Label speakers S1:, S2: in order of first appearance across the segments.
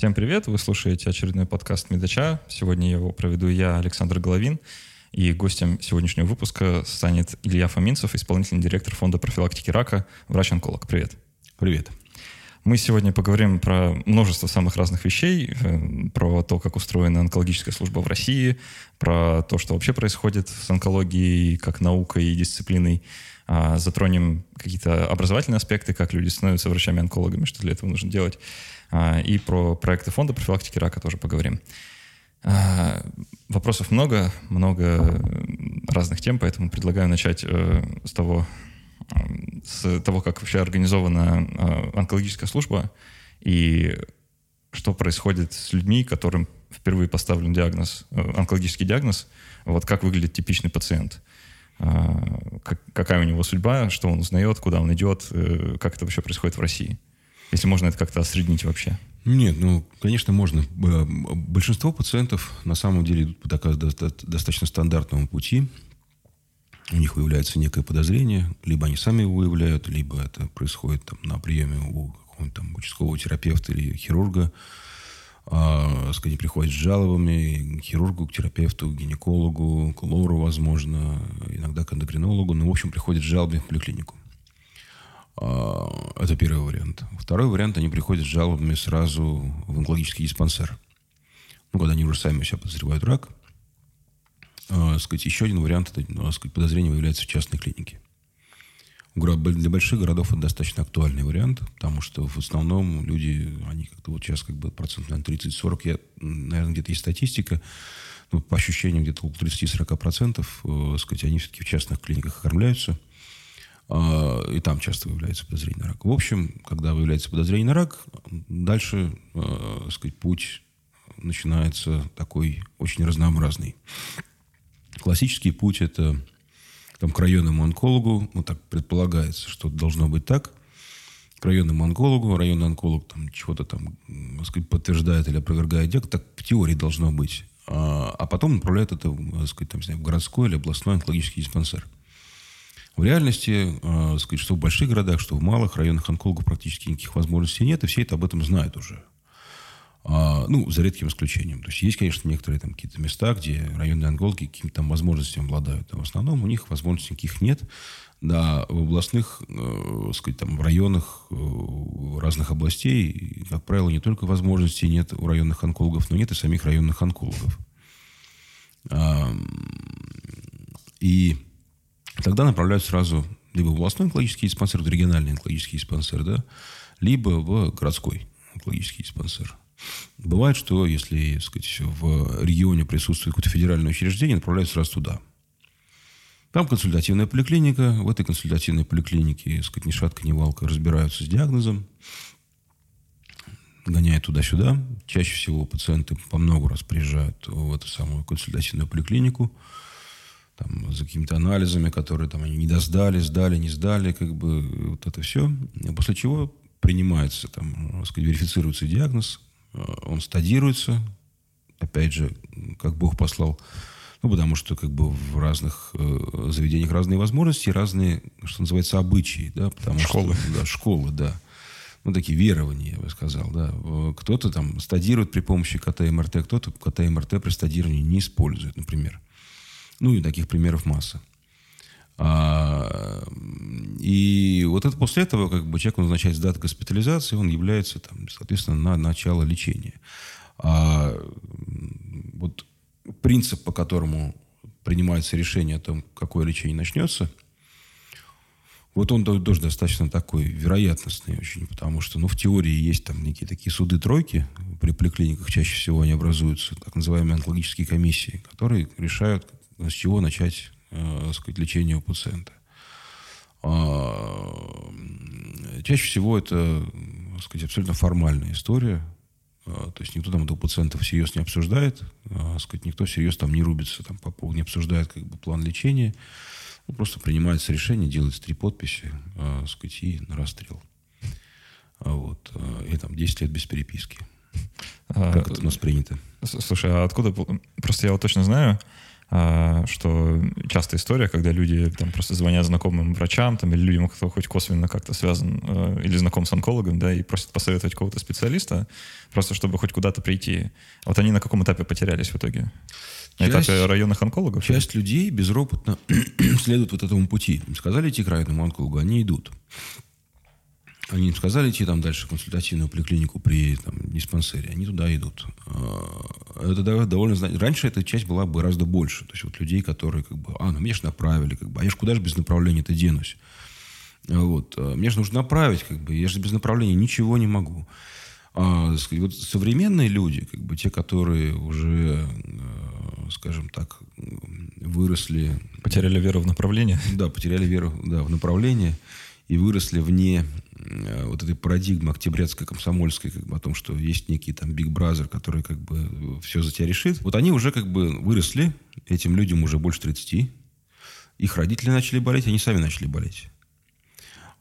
S1: Всем привет! Вы слушаете очередной подкаст «Медача». Сегодня его проведу я, Александр Головин. И гостем сегодняшнего выпуска станет Илья Фоминцев, исполнительный директор фонда профилактики рака, врач-онколог. Привет.
S2: Привет.
S1: Мы сегодня поговорим про множество самых разных вещей, э, про то, как устроена онкологическая служба в России, про то, что вообще происходит с онкологией как наукой и дисциплиной. А, затронем какие-то образовательные аспекты, как люди становятся врачами-онкологами, что для этого нужно делать. А, и про проекты фонда профилактики рака тоже поговорим. А, вопросов много, много разных тем, поэтому предлагаю начать э, с того, с того, как вообще организована э, онкологическая служба и что происходит с людьми, которым впервые поставлен диагноз, э, онкологический диагноз, вот как выглядит типичный пациент, э, как, какая у него судьба, что он узнает, куда он идет, как это вообще происходит в России. Если можно это как-то осреднить вообще.
S2: Нет, ну, конечно, можно. Большинство пациентов на самом деле идут по достаточно стандартному пути у них выявляется некое подозрение, либо они сами его выявляют, либо это происходит там, на приеме у какого-нибудь там участкового терапевта или хирурга. А, приходят с жалобами к хирургу, к терапевту, к гинекологу, к лору, возможно, иногда к эндокринологу. Ну, в общем, приходят с жалобами в поликлинику. А, это первый вариант. Второй вариант, они приходят с жалобами сразу в онкологический диспансер. Ну, когда они уже сами себя подозревают рак – э, сказать, еще один вариант это, э, подозрение выявляется в частной клинике. Для больших городов это достаточно актуальный вариант, потому что в основном люди, они как-то вот сейчас как бы процент, наверное, 30-40, я, наверное, где-то есть статистика, но по ощущениям где-то около 30-40 процентов, э, сказать, они все-таки в частных клиниках окормляются, э, и там часто выявляется подозрение на рак. В общем, когда выявляется подозрение на рак, дальше, э, сказать, путь начинается такой очень разнообразный. Классический путь – это там, к районному онкологу, ну, так предполагается, что должно быть так, к районному онкологу, районный онколог там чего-то там сказать, подтверждает или опровергает диагноз, так в теории должно быть. А, а потом направляет это сказать, там, в городской или областной онкологический диспансер. В реальности, э, сказать, что в больших городах, что в малых районных онкологов практически никаких возможностей нет, и все это об этом знают уже. А, ну, за редким исключением. То есть есть, конечно, некоторые там какие-то места, где районные онкологи какими-то там возможностями обладают. А в основном у них возможностей никаких нет. Да, в областных, э, сказать, там, в районах э, разных областей, как правило, не только возможностей нет у районных онкологов, но нет и самих районных онкологов. А, и тогда направляют сразу либо в областной онкологический диспансер, в региональный онкологический диспансер, да, либо в городской онкологический диспансер. Бывает, что если сказать, в регионе присутствует какое-то федеральное учреждение, направляют сразу туда. Там консультативная поликлиника. В этой консультативной поликлинике, сказать, ни шатка, ни валка разбираются с диагнозом. Гоняют туда-сюда. Чаще всего пациенты по много раз приезжают в эту самую консультативную поликлинику там, за какими-то анализами, которые там они не досдали, сдали, не сдали, как бы вот это все. После чего принимается, там, сказать, верифицируется диагноз, он стадируется, опять же, как Бог послал, ну, потому что как бы в разных э, заведениях разные возможности, разные, что называется, обычаи, да, потому
S1: школы.
S2: что... Да, школы, да. Ну, такие верования, я бы сказал, да. Кто-то там стадирует при помощи КТ и МРТ, кто-то КТ и МРТ при стадировании не использует, например. Ну, и таких примеров масса. А, и вот это после этого как бы человек назначает даты госпитализации, он является, там, соответственно, на начало лечения. А вот принцип, по которому принимается решение о том, какое лечение начнется, вот он тоже достаточно такой вероятностный очень, потому что, ну, в теории есть там некие такие суды-тройки, при поликлиниках чаще всего они образуются, так называемые онкологические комиссии, которые решают, с чего начать э, сказать, лечения у пациента. А, чаще всего это сказать, абсолютно формальная история. А, то есть никто там этого пациента всерьез не обсуждает, а, сказать, никто всерьез там не рубится, там, по поводу, не обсуждает как бы, план лечения. Ну, просто принимается решение, делается три подписи а, сказать, и на расстрел. А вот. А, и там 10 лет без переписки. Как это у нас принято?
S1: Слушай, а откуда... Просто я вот точно знаю, а, что частая история, когда люди там просто звонят знакомым врачам там, или людям, кто хоть косвенно как-то связан а, или знаком с онкологом, да, и просят посоветовать какого-то специалиста, просто чтобы хоть куда-то прийти. Вот они на каком этапе потерялись в итоге? На часть, этапе районных онкологов?
S2: Часть людей безропотно следует вот этому пути. Сказали идти к районному онкологу, они идут. Они им сказали идти там дальше в консультативную поликлинику при там, диспансере. Они туда идут. А, это довольно... Раньше эта часть была бы гораздо больше. То есть вот людей, которые как бы... А, ну меня же направили. Как бы, а я же куда же без направления-то денусь? Вот. А, мне же нужно направить. Как бы, я же без направления ничего не могу. А, вот современные люди, как бы те, которые уже, а, скажем так, выросли...
S1: Потеряли веру в направление?
S2: Да, потеряли веру да, в направление и выросли вне вот этой парадигмы октябрятской, комсомольской, как бы о том, что есть некий там Big Brother, который как бы все за тебя решит. Вот они уже как бы выросли, этим людям уже больше 30. Их родители начали болеть, они сами начали болеть.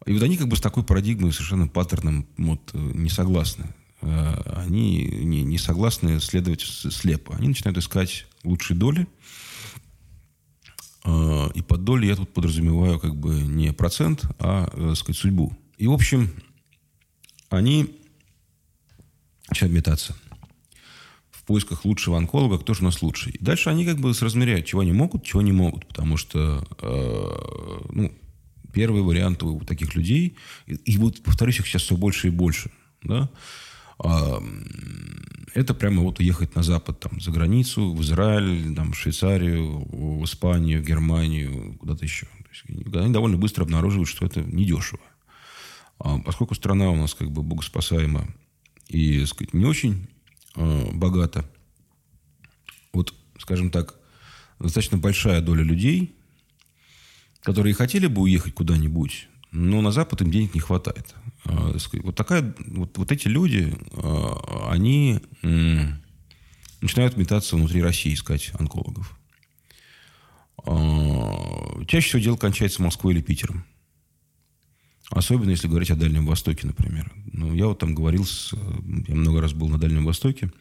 S2: И вот они как бы с такой парадигмой, совершенно паттерном вот, не согласны. Э, они не, не согласны следовать слепо. Они начинают искать лучшие доли. Э, и под долей я тут подразумеваю как бы не процент, а, так сказать, судьбу. И, в общем, они начинают метаться в поисках лучшего онколога, кто же у нас лучший. И дальше они как бы размеряют, чего они могут, чего не могут. Потому что, э, ну, первый вариант у таких людей, и, и вот, повторюсь, их сейчас все больше и больше, да, это прямо вот уехать на Запад, там, за границу, в Израиль, там, в Швейцарию, в Испанию, в Германию, куда-то еще. То есть, они довольно быстро обнаруживают, что это недешево. А поскольку страна у нас как бы богоспасаема и, сказать, не очень э, богата, вот, скажем так, достаточно большая доля людей, которые хотели бы уехать куда-нибудь, но на Запад им денег не хватает. Сказать, вот, такая, вот, вот эти люди, они начинают метаться внутри России, искать онкологов. Чаще всего дело кончается Москвой или Питером. Особенно, если говорить о Дальнем Востоке, например. Ну, я вот там говорил с... Я много раз был на Дальнем Востоке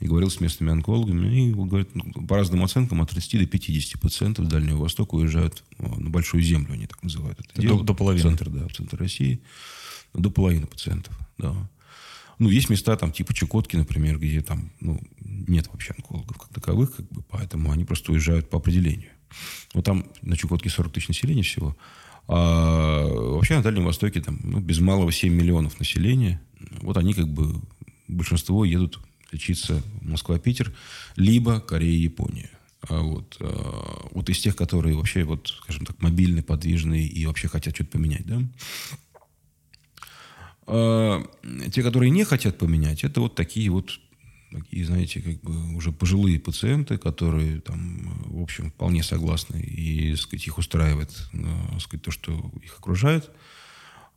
S2: и говорил с местными онкологами. И говорят, ну, по разным оценкам от 30 до 50 пациентов Дальнего Востока уезжают на Большую Землю, они так называют это
S1: до, дело. До половины.
S2: В центр, да, в центр России. До половины пациентов, да. Ну, есть места, там, типа Чукотки, например, где там, ну, нет вообще онкологов как таковых, как бы, поэтому они просто уезжают по определению. Но там на Чукотке 40 тысяч населения всего. А вообще на Дальнем Востоке там ну, без малого 7 миллионов населения. Вот они как бы, большинство едут лечиться Москва-Питер, либо Корея Япония. А вот, а, вот из тех, которые вообще, вот, скажем так, мобильные, подвижные и вообще хотят что-то поменять, да. А, те, которые не хотят поменять, это вот такие вот такие, знаете, как бы уже пожилые пациенты, которые там, в общем, вполне согласны и, сказать, их устраивает, э, сказать, то, что их окружает.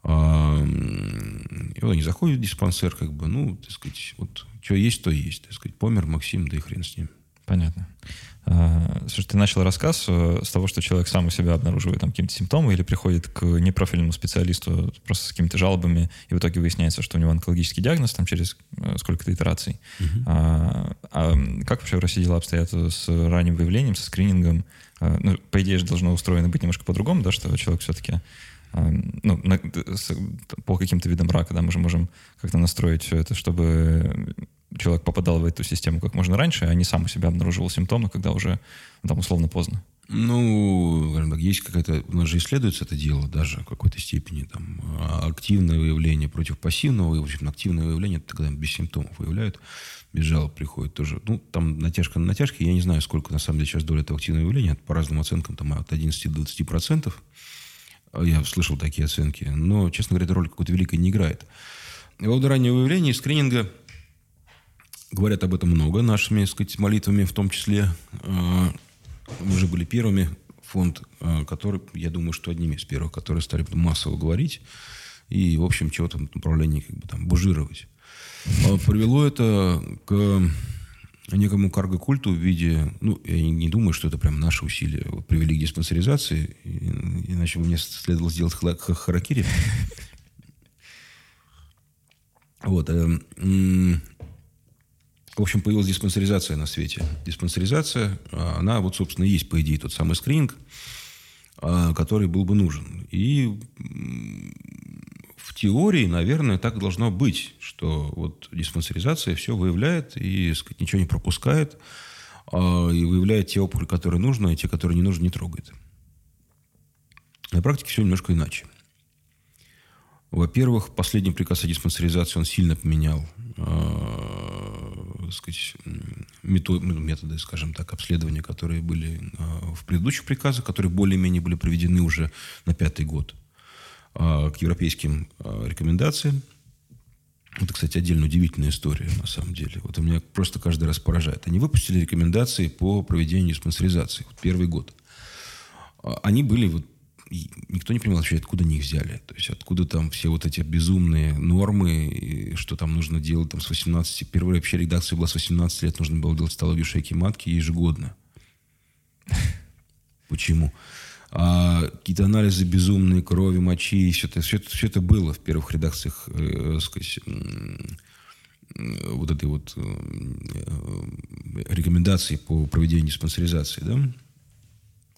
S2: А, и вот они заходят в диспансер, как бы, ну, так сказать, вот, что есть, то есть, так сказать, помер Максим, да и хрен с ним.
S1: Понятно. А, слушай, ты начал рассказ э, с того, что человек сам у себя обнаруживает там какие-то симптомы или приходит к непрофильному специалисту просто с какими-то жалобами, и в итоге выясняется, что у него онкологический диагноз там через э, сколько-то итераций. Uh-huh. А, а как вообще в России дела обстоят с ранним выявлением, со скринингом? А, ну, по идее же должно устроено быть немножко по-другому, да, что человек все-таки ну, на, с, по каким-то видам рака, да, мы же можем как-то настроить все это, чтобы человек попадал в эту систему как можно раньше, а не сам у себя обнаруживал симптомы, когда уже там условно поздно.
S2: Ну, есть какая-то... У нас же исследуется это дело даже в какой-то степени. Там, а, активное выявление против пассивного. И, в общем, активное выявление, это когда без симптомов выявляют, без жалоб приходит тоже. Ну, там натяжка на натяжке. Я не знаю, сколько на самом деле сейчас доля этого активного выявления. По разным оценкам, там от 11 до 20 процентов. Я слышал такие оценки. Но, честно говоря, эта роль какой-то великой не играет. И во раннего выявления скрининга Говорят об этом много нашими, так сказать, молитвами в том числе. А, мы уже были первыми фонд, а, который, я думаю, что одними из первых, которые стали массово говорить и, в общем, чего-то в направлении как бы там бужировать. А, привело это к некому карго-культу в виде... Ну, я не думаю, что это прям наши усилия вот, привели к диспансеризации, иначе бы мне следовало сделать харакири. Вот. В общем, появилась диспансеризация на свете. Диспансеризация, а, она вот, собственно, есть, по идее, тот самый скрининг, а, который был бы нужен. И в теории, наверное, так должно быть, что вот диспансеризация все выявляет и, сказать, ничего не пропускает, а, и выявляет те опухоли, которые нужно, и те, которые не нужно, не трогает. На практике все немножко иначе. Во-первых, последний приказ о диспансеризации, он сильно поменял сказать, методы, ну, методы, скажем так, обследования, которые были э, в предыдущих приказах, которые более-менее были проведены уже на пятый год э, к европейским э, рекомендациям. Это, кстати, отдельно удивительная история, на самом деле. Вот меня просто каждый раз поражает. Они выпустили рекомендации по проведению диспансеризации. Вот первый год. А, они были вот и никто не понимал вообще, откуда они их взяли. То есть откуда там все вот эти безумные нормы, что там нужно делать там, с 18... Первая вообще редакция была с 18 лет, нужно было делать столовью шейки матки ежегодно. Почему? А какие-то анализы безумные, крови, мочи, все это, все это, все это было в первых редакциях, э, сказать, э, вот этой вот э, э, рекомендации по проведению диспансеризации, да?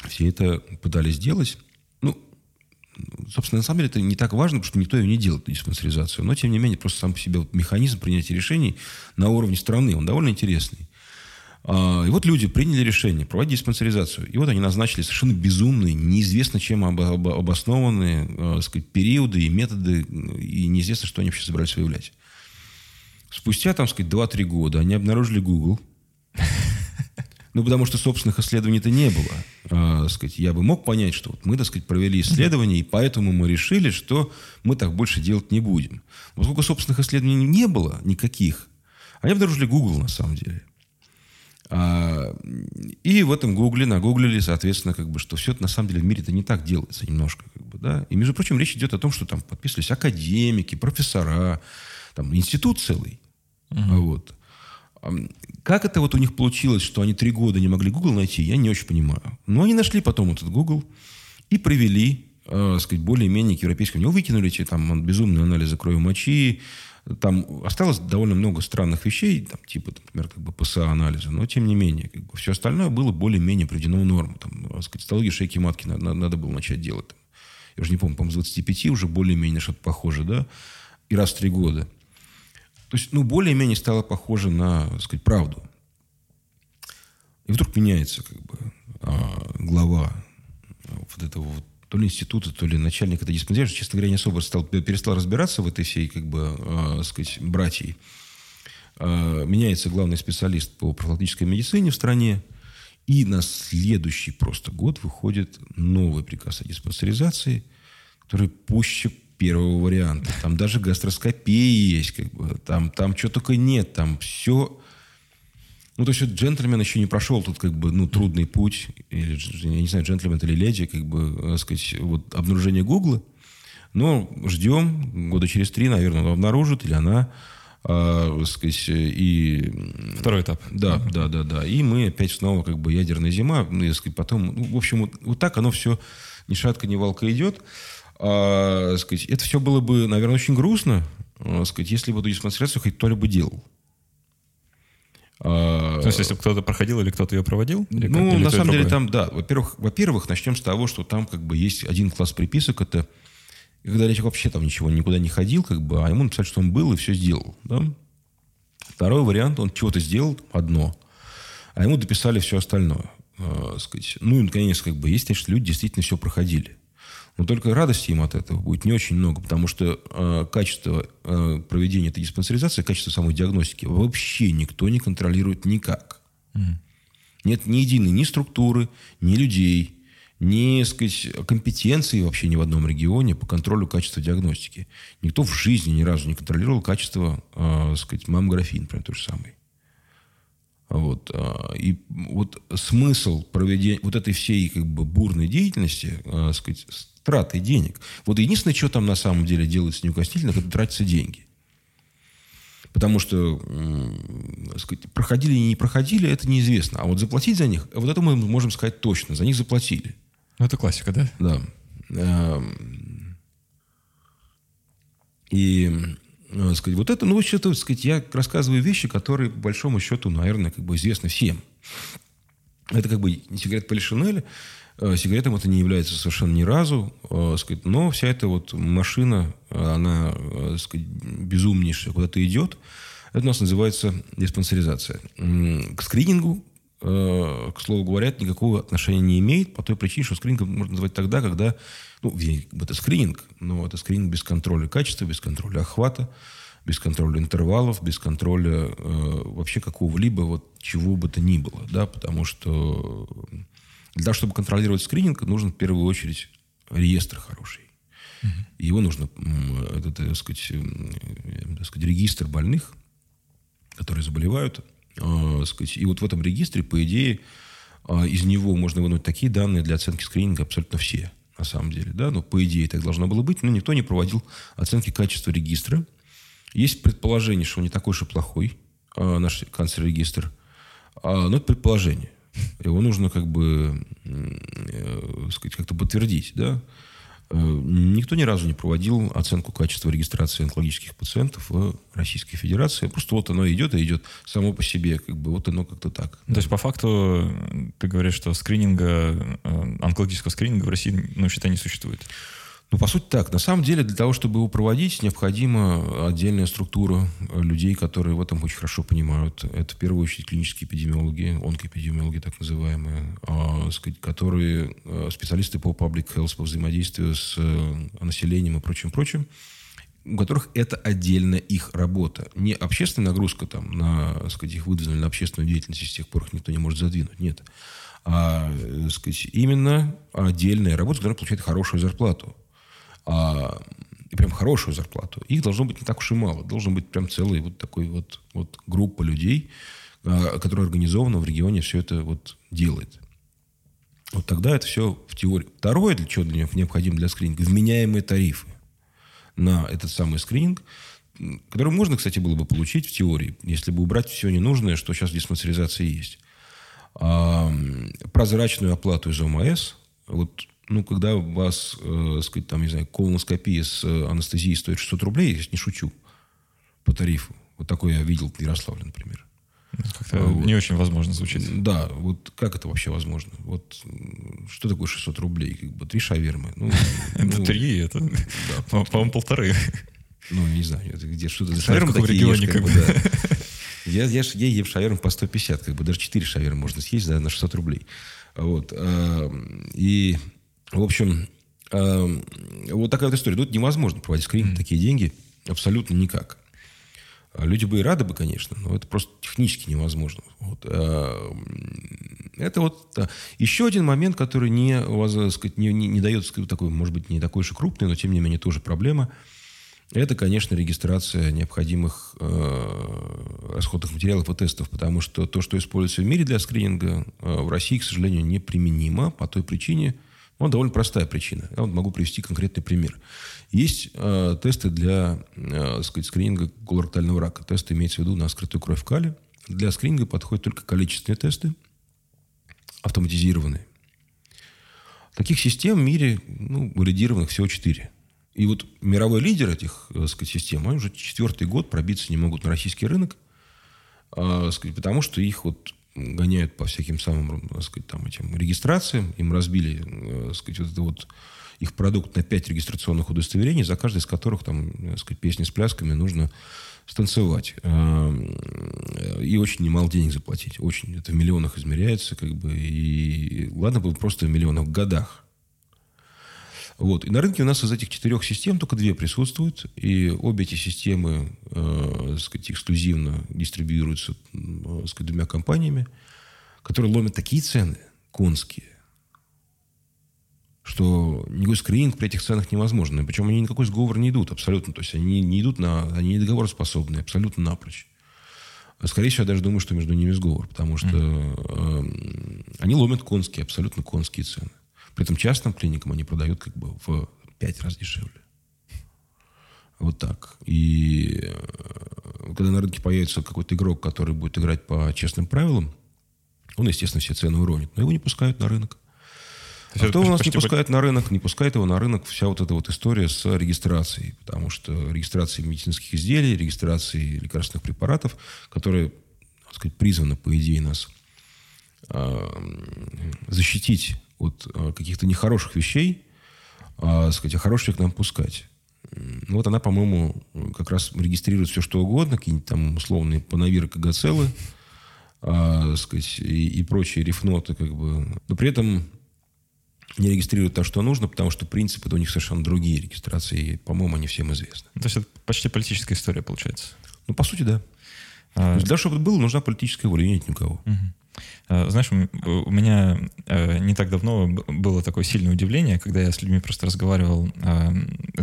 S2: Все это пытались сделать. Собственно, на самом деле это не так важно, потому что никто ее не делает, диспансеризацию. Но, тем не менее, просто сам по себе вот механизм принятия решений на уровне страны, он довольно интересный. А, и вот люди приняли решение проводить диспансеризацию. И вот они назначили совершенно безумные, неизвестно чем обоснованные э, сказать, периоды и методы, и неизвестно, что они вообще собирались выявлять. Спустя, там, сказать, 2-3 года они обнаружили Google, ну, потому что собственных исследований-то не было. А, сказать, я бы мог понять, что вот мы, так сказать, провели исследования, и поэтому мы решили, что мы так больше делать не будем. Но поскольку собственных исследований не было никаких, они обнаружили Google на самом деле. А, и в этом гугле нагуглили, соответственно, как бы, что все это на самом деле в мире это не так делается немножко. Как бы, да? И, между прочим, речь идет о том, что там подписывались академики, профессора, там институт целый. Угу. Вот. Как это вот у них получилось, что они три года не могли Google найти, я не очень понимаю. Но они нашли потом этот Google и привели, э, сказать, более-менее к европейскому. Него выкинули эти там безумные анализы крови мочи. Там осталось довольно много странных вещей, там, типа, например, как бы ПСА-анализа, но тем не менее, как бы, все остальное было более-менее приведено в норму. Там, э, сказать, цитологию шейки матки надо, надо было начать делать. Я уже не помню, по-моему, с 25 уже более-менее что-то похоже, да? И раз в три года. То есть, ну, более-менее стало похоже на, так сказать, правду. И вдруг меняется, как бы, а, глава вот этого вот то ли института, то ли начальник этой диспансера, честно говоря, не особо стал, перестал разбираться в этой всей, как бы, э, сказать, братьей. Э, меняется главный специалист по профилактической медицине в стране, и на следующий просто год выходит новый приказ о диспансеризации, который пуще первого варианта. Там даже гастроскопия есть, как бы. Там, там что только нет. Там все... Ну, то есть джентльмен еще не прошел тут как бы, ну, трудный путь, или, я не знаю, джентльмен или леди, как бы, так сказать, вот обнаружение Гугла. Но ждем, года через три, наверное, он обнаружит, или она, э, сказать, и...
S1: Второй этап.
S2: Да, да, да, да. И мы опять снова как бы ядерная зима, ну, и, сказать, потом, ну, в общем, вот, вот так оно все ни шатка, ни валка идет а, сказать, это все было бы, наверное, очень грустно, а, сказать, если бы эту диспансерацию хоть кто-либо делал.
S1: А, То есть, если бы кто-то проходил или кто-то ее проводил?
S2: Или ну, как? Или на самом деле, там, да. Во-первых, во-первых, начнем с того, что там как бы есть один класс приписок. Это когда человек вообще там ничего, никуда не ходил, как бы, а ему написали, что он был и все сделал. Да? Второй вариант, он чего-то сделал, одно, а ему дописали все остальное. Э, сказать. Ну, и, наконец, как бы, есть, конечно, люди действительно все проходили. Но только радости им от этого будет не очень много, потому что э, качество э, проведения этой диспансеризации, качество самой диагностики вообще никто не контролирует никак. Mm. Нет ни единой ни структуры, ни людей, ни сказать, компетенции вообще ни в одном регионе по контролю качества диагностики. Никто в жизни ни разу не контролировал качество э, сказать, маммографии, например, то же самое. Вот. А, и вот смысл проведения вот этой всей как бы бурной деятельности, э, сказать, траты денег. Вот единственное, что там на самом деле делается неукоснительно, это тратятся деньги. Потому что, сказать, проходили или не проходили, это неизвестно. А вот заплатить за них, вот это мы можем сказать точно. За них заплатили.
S1: Ну, это классика, да?
S2: Да. Эм, и э, сказать, вот это, ну, что-то, сказать, я рассказываю вещи, которые, по большому счету, наверное, как бы известны всем. Это как бы не сигарет Полишинеля, э, сигаретом это не является совершенно ни разу, э, сказать, но вся эта вот машина, она, сказать, безумнейшая, куда-то идет. Это у нас называется диспансеризация. К скринингу, к слову говоря, никакого отношения не имеет по той причине, что скрининг можно назвать тогда, когда ну, это скрининг, но это скрининг без контроля качества, без контроля охвата, без контроля интервалов, без контроля э, вообще какого-либо, вот чего бы то ни было, да, потому что для того, чтобы контролировать скрининг, нужен в первую очередь реестр хороший. Угу. Его нужно, это, так сказать, так сказать, регистр больных, которые заболевают, э, сказать, и вот в этом регистре, по идее, э, из него можно вынуть такие данные для оценки скрининга абсолютно все на самом деле, да, но по идее так должно было быть, но никто не проводил оценки качества регистра. Есть предположение, что он не такой уж и плохой, э, наш канцер-регистр, а, но это предположение. Его нужно как бы, э, сказать, как-то подтвердить, да. Э, никто ни разу не проводил оценку качества регистрации онкологических пациентов в Российской Федерации. Просто вот оно идет и идет само по себе. Как бы вот оно как-то так.
S1: То есть, по факту, ты говоришь, что скрининга, э, онкологического скрининга в России, ну, считай, не существует.
S2: Ну, по сути, так. На самом деле, для того, чтобы его проводить, необходима отдельная структура людей, которые в этом очень хорошо понимают. Это, в первую очередь, клинические эпидемиологи, онкоэпидемиологи, так называемые, а, которые а, специалисты по public health, по взаимодействию с а, населением и прочим, прочим, у которых это отдельная их работа. Не общественная нагрузка там, на, сказать, их выдвинули на общественную деятельность, и с тех пор их никто не может задвинуть. Нет. А, сказать, именно отдельная работа, которая получает хорошую зарплату а, и прям хорошую зарплату, их должно быть не так уж и мало. Должен быть прям целый вот такой вот, вот группа людей, а, которая организованно в регионе все это вот делает. Вот тогда это все в теории. Второе, для чего для необходимо для скрининга, вменяемые тарифы на этот самый скрининг, который можно, кстати, было бы получить в теории, если бы убрать все ненужное, что сейчас в диспансеризации есть. Прозрачную оплату из ОМС. Вот ну, когда у вас, э, сказать, там, не знаю, колоноскопия с э, анестезией стоит 600 рублей, я не шучу, по тарифу. Вот такой я видел в Ярославле, например.
S1: как-то вот. не очень возможно звучит.
S2: Да, вот как это вообще возможно? Вот что такое 600 рублей? Как бы три шавермы. Ну,
S1: это
S2: ну,
S1: три, это, по-моему, полторы.
S2: Ну, не знаю, это где что-то
S1: за шавермы в регионе, как бы. Да.
S2: Я, я, я ем шаверм по 150, как бы даже 4 шавермы можно съесть да, на 600 рублей. Вот. А, и в общем, э, вот такая вот история. Тут невозможно проводить скрининг mm-hmm. такие деньги абсолютно никак. А люди бы и рады бы, конечно, но это просто технически невозможно. Вот. Э, это вот еще один момент, который не, вас, сказать, не, не, не дает такой, может быть, не такой уж и крупный, но тем не менее тоже проблема. Это, конечно, регистрация необходимых э, расходных материалов и тестов, потому что то, что используется в мире для скрининга, э, в России, к сожалению, неприменимо по той причине, ну, довольно простая причина. Я вот могу привести конкретный пример. Есть э, тесты для э, сказать, скрининга колоректального рака. Тесты имеется в виду на скрытую кровь кали. Для скрининга подходят только количественные тесты, автоматизированные. Таких систем в мире ну, валидированных всего четыре. И вот мировой лидер этих так сказать, систем, они уже четвертый год пробиться не могут на российский рынок, э, сказать, потому что их вот гоняют по всяким самым, так сказать, там, этим регистрациям. Им разбили, э, так сказать, вот это вот их продукт на пять регистрационных удостоверений, за каждое из которых там, так сказать, песни с плясками нужно станцевать. Э, и очень немало денег заплатить. Очень. Это в миллионах измеряется, как бы. И ладно бы просто в миллионах, в годах. Вот. И на рынке у нас из этих четырех систем только две присутствуют. И обе эти системы э, сказать, эксклюзивно дистрибьюируются э, сказать, двумя компаниями, которые ломят такие цены конские, что никакой скрининг при этих ценах невозможно. Причем они никакой сговор не идут абсолютно. То есть они не идут на... Они не договороспособны абсолютно напрочь. Скорее всего, я даже думаю, что между ними сговор, потому что э, они ломят конские, абсолютно конские цены. При этом частным клиникам они продают как бы в пять раз дешевле. Вот так. И э, когда на рынке появится какой-то игрок, который будет играть по честным правилам, он, естественно, все цены уронит. Но его не пускают на рынок. А кто у нас не пускает на рынок, не пускает его на рынок вся вот эта вот история с регистрацией. Потому что регистрация медицинских изделий, регистрации лекарственных препаратов, которые, так сказать, призваны, по идее, нас э, защитить от э, каких-то нехороших вещей, а, сказать, а хороших к нам пускать. Ну, вот она, по-моему, как раз регистрирует все, что угодно, какие-нибудь там условные панавиры, кагацелы, а, сказать, и, и прочие рифноты, как бы. Но при этом не регистрируют то, что нужно, потому что принципы у них совершенно другие регистрации, и, по-моему, они всем известны.
S1: То есть это почти политическая история, получается?
S2: Ну, по сути, да. А... Для того, чтобы это было, нужна политическая воля, нет никого. Угу.
S1: А, знаешь, у меня э, не так давно было такое сильное удивление, когда я с людьми просто разговаривал,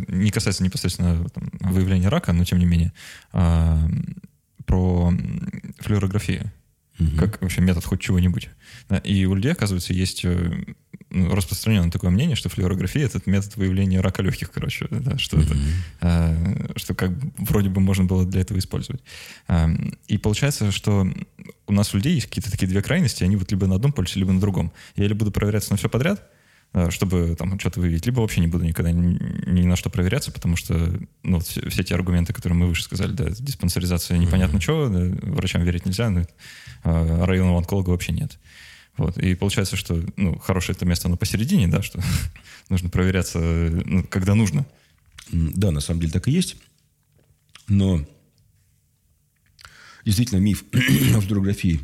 S1: не касается непосредственно там, выявления рака, но тем не менее, про флюорографию. Угу. Как вообще метод хоть чего-нибудь. И у людей, оказывается, есть э, ну, распространено такое мнение, что флюорография — это метод выявления рака легких, короче, да, что mm-hmm. это, э, что как вроде бы можно было для этого использовать. Э, и получается, что у нас у людей есть какие-то такие две крайности, они вот либо на одном полюсе, либо на другом. Я или буду проверяться на все подряд, э, чтобы там что-то выявить, либо вообще не буду никогда ни, ни на что проверяться, потому что ну, все, все те аргументы, которые мы выше сказали, да, диспансеризация непонятно mm-hmm. что, да, врачам верить нельзя, но, а районного онколога вообще нет. Вот. И получается, что ну, хорошее это место, оно посередине, да, что нужно проверяться, ну, когда нужно.
S2: Да, на самом деле так и есть. Но действительно миф о фотографии,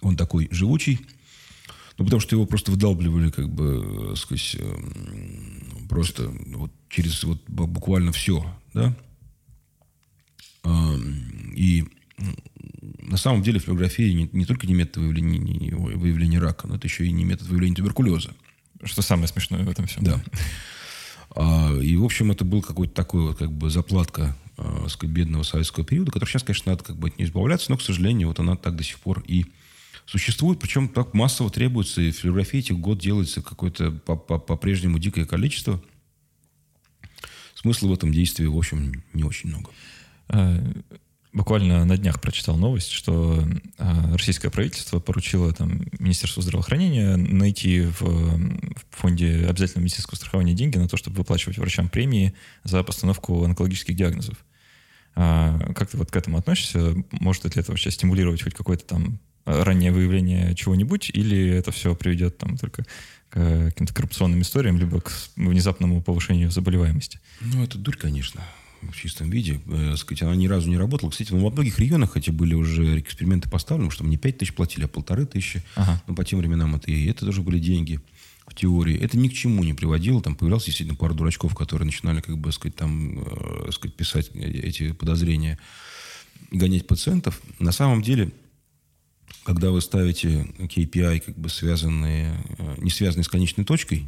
S2: он такой живучий, ну, потому что его просто выдалбливали как бы сквозь эм, просто вот через вот буквально все, да. И на самом деле флюорография не, не только не метод выявления, не, выявления рака, но это еще и не метод выявления туберкулеза.
S1: Что самое смешное в этом всем.
S2: Да. А, и, в общем, это был какой-то такой вот как бы заплатка а, сказать, бедного советского периода, который сейчас, конечно, надо как бы от нее избавляться, но, к сожалению, вот она так до сих пор и существует, причем так массово требуется, и флюорографии этих год делается какое-то по-прежнему дикое количество. Смысла в этом действии, в общем, не очень много.
S1: А, буквально на днях прочитал новость, что э, российское правительство поручило там, Министерству здравоохранения найти в, в фонде обязательного медицинского страхования деньги на то, чтобы выплачивать врачам премии за постановку онкологических диагнозов. А как ты вот к этому относишься? Может ли это вообще стимулировать хоть какое-то там раннее выявление чего-нибудь, или это все приведет там только к каким-то коррупционным историям, либо к внезапному повышению заболеваемости?
S2: Ну, это дурь, конечно в чистом виде. Э, сказать, она ни разу не работала. Кстати, ну, во многих регионах эти были уже эксперименты поставлены, что не 5 тысяч платили, а полторы тысячи. Ага. Но по тем временам это и это тоже были деньги в теории. Это ни к чему не приводило. Там появлялся действительно пара дурачков, которые начинали, как бы, сказать, там, э, сказать, писать эти подозрения, гонять пациентов. На самом деле, когда вы ставите KPI, как бы связанные, э, не связанные с конечной точкой,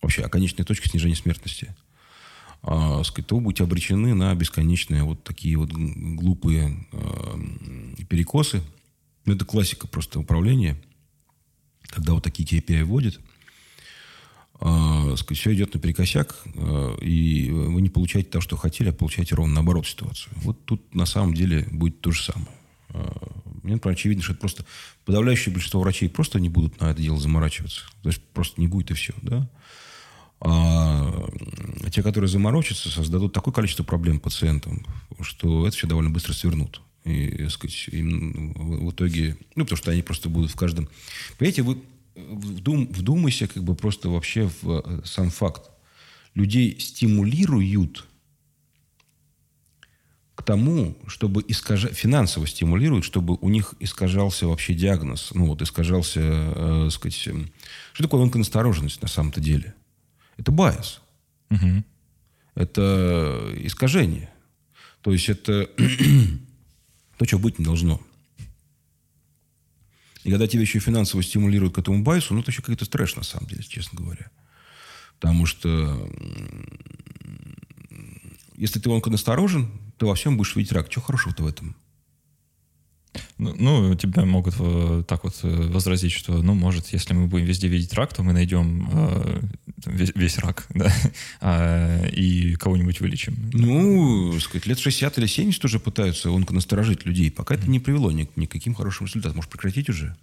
S2: вообще, а конечная точка снижения смертности – а, сказать, то вы будете обречены на бесконечные вот такие вот глупые э, перекосы. Ну, это классика просто управления, когда вот такие KPI вводят. Сказать, все идет наперекосяк, э, и вы не получаете то, что хотели, а получаете ровно наоборот ситуацию. Вот тут на самом деле будет то же самое. Мне, например, очевидно, что это просто подавляющее большинство врачей просто не будут на это дело заморачиваться. То есть просто не будет и все, да. А те, которые заморочатся, создадут такое количество проблем пациентам, что это все довольно быстро свернут. И, сказать, им в итоге... Ну, потому что они просто будут в каждом... Понимаете, вы вдум, вдумайся как бы просто вообще в э, сам факт. Людей стимулируют к тому, чтобы искажать, финансово стимулируют, чтобы у них искажался вообще диагноз, ну вот искажался, э, сказать, что такое онконастороженность на самом-то деле – это bias. Угу. Это искажение. То есть это то, чего быть не должно. И когда тебя еще финансово стимулируют к этому bias у, ну, это еще какой-то трэш, на самом деле, честно говоря. Потому что если ты онконасторожен, ты во всем будешь видеть рак. Чего хорошего-то в этом?
S1: Ну, ну, тебя могут э, так вот э, возразить, что, ну, может, если мы будем везде видеть рак, то мы найдем э, весь, весь рак, да, а, и кого-нибудь вылечим.
S2: Ну, сказать, лет 60 или 70 уже пытаются онконасторожить людей. Пока это не привело ни, ни к каким хорошим результатам. Может, прекратить уже?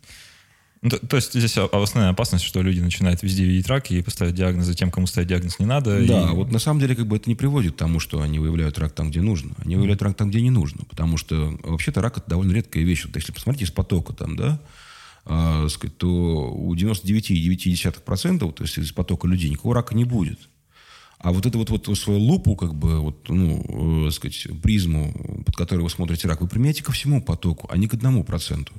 S1: Ну, то, то есть здесь основная опасность, что люди начинают везде видеть рак и поставить диагнозы тем, кому ставить диагноз не надо.
S2: Да,
S1: и...
S2: вот на самом деле как бы это не приводит к тому, что они выявляют рак там, где нужно. Они выявляют рак там, где не нужно. Потому что вообще-то рак это довольно редкая вещь. Вот если посмотреть из потока там, да, а, сказать, то у 99,9%, то есть из потока людей, никакого рака не будет. А вот эту вот, вот свою лупу, как бы, вот, ну, э, сказать, призму, под которой вы смотрите рак, вы применяете ко всему потоку, а не к одному проценту.